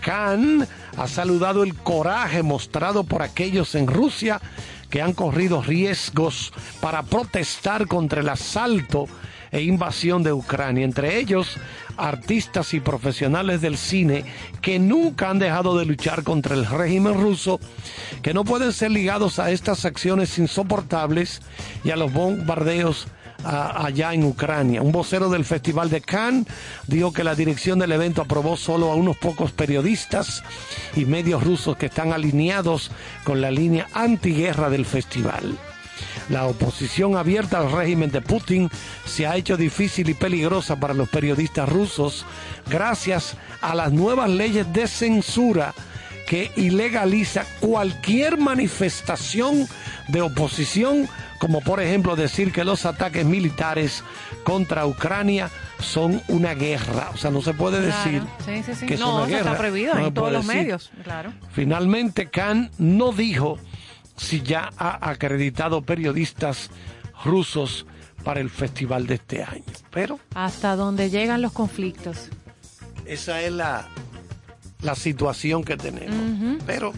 Khan ha saludado el coraje mostrado por aquellos en Rusia que han corrido riesgos para protestar contra el asalto e invasión de Ucrania, entre ellos artistas y profesionales del cine que nunca han dejado de luchar contra el régimen ruso, que no pueden ser ligados a estas acciones insoportables y a los bombardeos allá en Ucrania. Un vocero del Festival de Cannes dijo que la dirección del evento aprobó solo a unos pocos periodistas y medios rusos que están alineados con la línea antiguerra del festival. La oposición abierta al régimen de Putin se ha hecho difícil y peligrosa para los periodistas rusos gracias a las nuevas leyes de censura que ilegaliza cualquier manifestación de oposición, como por ejemplo decir que los ataques militares contra Ucrania son una guerra. O sea, no se puede decir Claro. Sí, sí, sí. que es no, una guerra. está prohibido No en todos los decir. medios. Claro. Finalmente, Khan no dijo si ya ha acreditado periodistas rusos para el festival de este año. Pero Hasta donde llegan los conflictos. esa es la, la situación que tenemos. Pero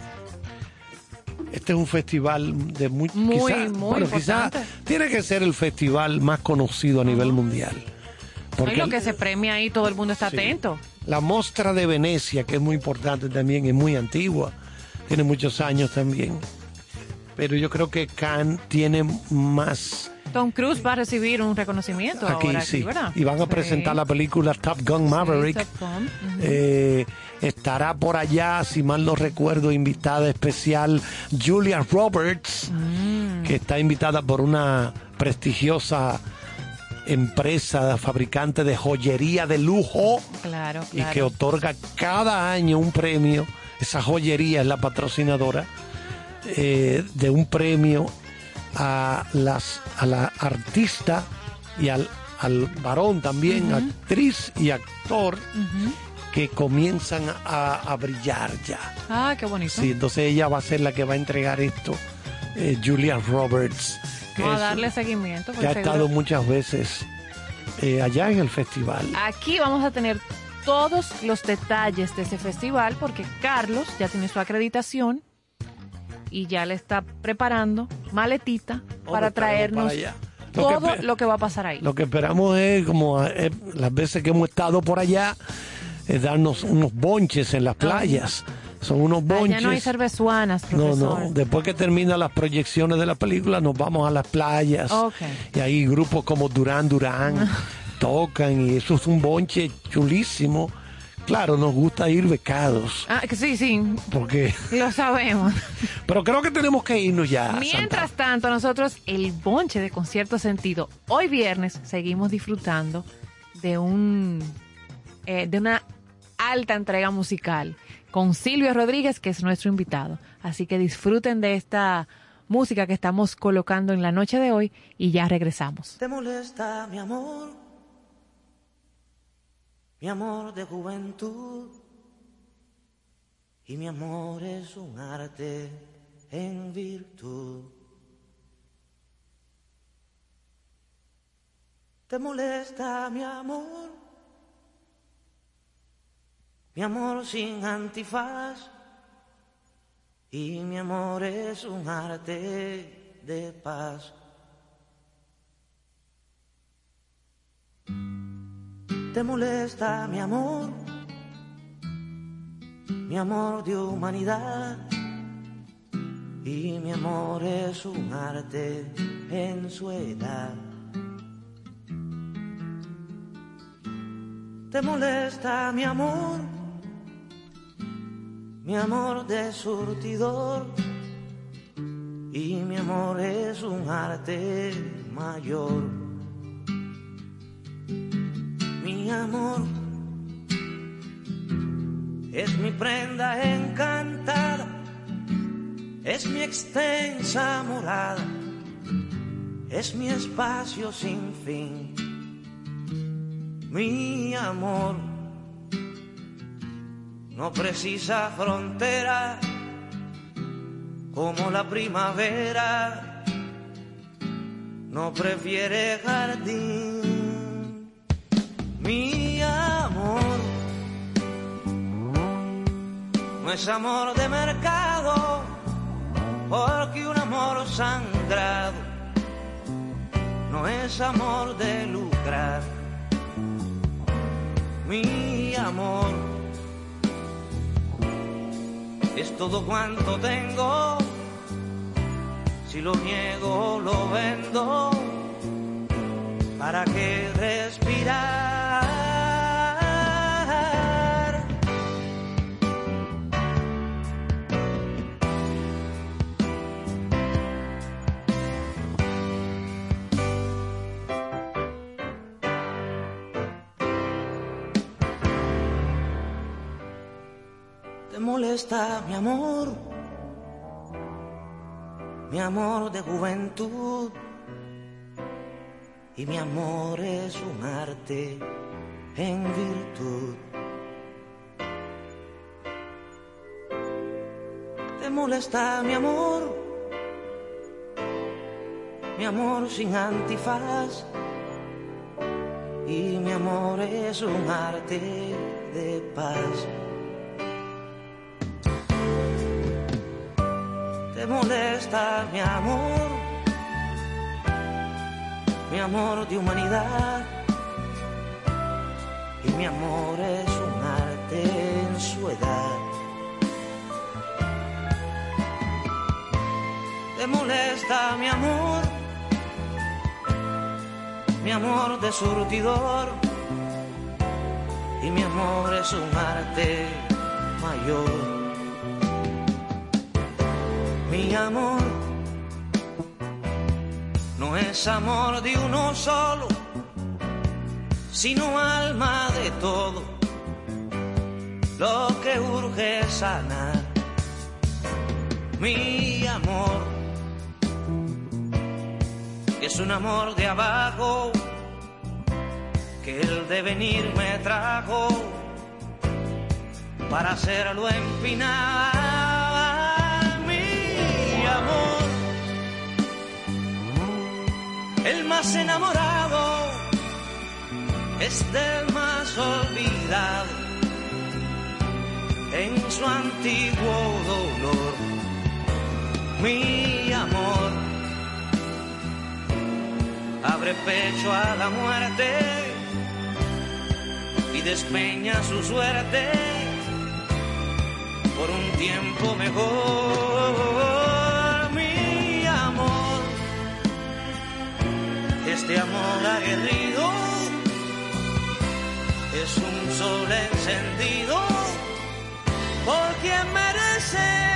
este es un festival de muy, Muy, muy bueno, quizá importante. tiene que ser el festival más conocido a nivel mundial. Y lo que se premia ahí, todo el mundo está Sí. atento. La Mostra de Venecia, que es muy importante también, es muy antigua, tiene muchos años también. Pero yo creo que Cannes tiene más Tom Cruise va a recibir un reconocimiento aquí, ahora, sí. ¿verdad? Y van a Sí. presentar la película Top Gun Maverick. Sí, Top Gun. Eh, estará por allá, si mal no recuerdo, invitada especial Julia Roberts, Mm. que está invitada por una prestigiosa empresa fabricante de joyería de lujo Claro, y claro. que otorga cada año un premio. Esa joyería es la patrocinadora eh, de un premio a las a la artista y al, al varón también, actriz y actor. Que comienzan a, a brillar ya. Ah, qué bonito. Sí, entonces ella va a ser la que va a entregar esto, eh, Julia Roberts, que, Vamos a darle seguimiento. que ha seguro- estado muchas veces eh, allá en el festival. Aquí vamos a tener todos los detalles de ese festival porque Carlos ya tiene su acreditación y ya le está preparando maletita para traernos para. Lo que todo lo que va a pasar ahí. Lo que esperamos es, como eh, las veces que hemos estado por allá, es darnos unos bonches en las playas. Son unos bonches. Allá no hay cervezuanas, No, profesor. no, después que terminan las proyecciones de la película nos vamos a las playas Ok. y hay grupos como Durán Durán tocan y eso es un bonche chulísimo. Claro, nos gusta ir becados Ah, que sí, sí, porque lo sabemos. [laughs] pero creo que tenemos que irnos ya. Mientras tanto, nosotros, el bonche de concierto sentido, hoy viernes seguimos disfrutando de un eh, de una alta entrega musical con Silvio Rodríguez, que es nuestro invitado. Así que disfruten de esta música que estamos colocando en la noche de hoy y ya regresamos. ¿Te molesta mi amor? Mi amor de juventud. Y mi amor es un arte en virtud. ¿Te molesta mi amor? Mi amor sin antifaz. Y mi amor es un arte de paz. ¿Te molesta mi amor? Mi amor de humanidad. Y mi amor es un arte en su edad. ¿Te molesta mi amor? Mi amor de surtidor. Y mi amor es un arte mayor. Mi amor es mi prenda encantada, es mi extensa morada, es mi espacio sin fin. Mi amor no precisa frontera como la primavera, no prefiere jardín. Mi amor no es amor de mercado, porque un amor sangrado no es amor de lucrar. Mi amor es todo cuanto tengo, si lo niego lo vendo para que respirar. Molesta mi amor, mi amor de juventud y mi amor es un arte en virtud. Te molesta mi amor, mi amor sin antifaz y mi amor es un arte de paz. Te molesta mi amor mi amor de humanidad y mi amor es un arte en su edad. Te molesta mi amor, mi amor de surtidor y mi amor es un arte mayor. Mi amor no es amor de uno solo, sino alma de todo. Lo que urge es sanar, mi amor, es un amor de abajo, que el devenir me trajo para hacerlo empinar, el más enamorado es del más olvidado en su antiguo dolor. Mi amor abre pecho a la muerte y despeña su suerte por un tiempo mejor. Este amor aguerrido. Es un sol encendido. Por quien merece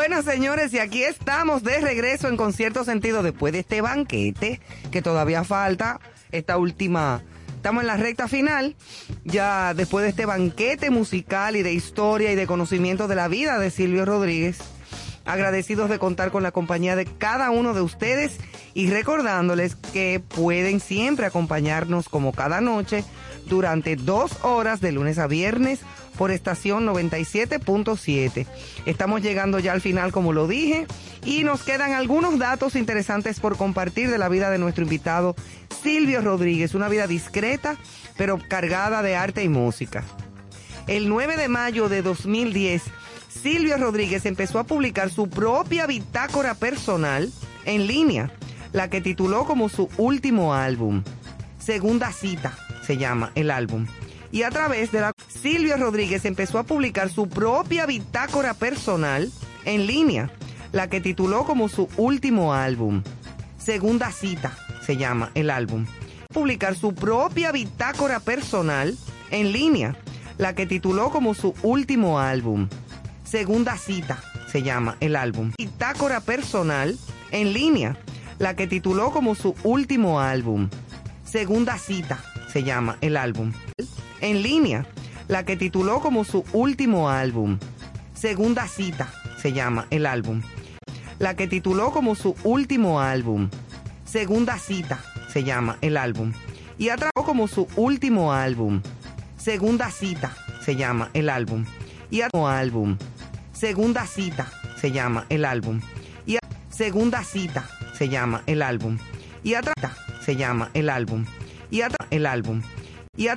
Bueno, señores, y aquí estamos de regreso en concierto sentido después de este banquete, que todavía falta, esta última, estamos en la recta final, ya después de este banquete musical y de historia y de conocimiento de la vida de Silvio Rodríguez, agradecidos de contar con la compañía de cada uno de ustedes y recordándoles que pueden siempre acompañarnos como cada noche durante dos horas de lunes a viernes por estación 97.7. Estamos llegando ya al final, como lo dije, y nos quedan algunos datos interesantes por compartir de la vida de nuestro invitado Silvio Rodríguez, una vida discreta, pero cargada de arte y música. el 9 de mayo de 2010, Silvio Rodríguez empezó a publicar su propia bitácora personal en línea, la que tituló como su último álbum. Segunda cita se llama el álbum. Y a través de la Silvio Rodríguez empezó a publicar su propia bitácora personal en línea, la que tituló como su último álbum. Segunda cita se llama el álbum. Publicar su propia bitácora personal en línea, la que tituló como su último álbum. Segunda cita se llama el álbum. Bitácora personal en línea, la que tituló como su último álbum. Segunda cita se llama el álbum. En línea, la que tituló como su último álbum. Segunda cita se llama el álbum. La que tituló como su último álbum. Segunda cita se llama el álbum. Y atrapó como su último álbum. Segunda cita se llama el álbum. Y atrapó álbum. Segunda cita se llama el álbum. Y segunda cita se llama el álbum. Y atrás se llama el álbum. Y el álbum. Y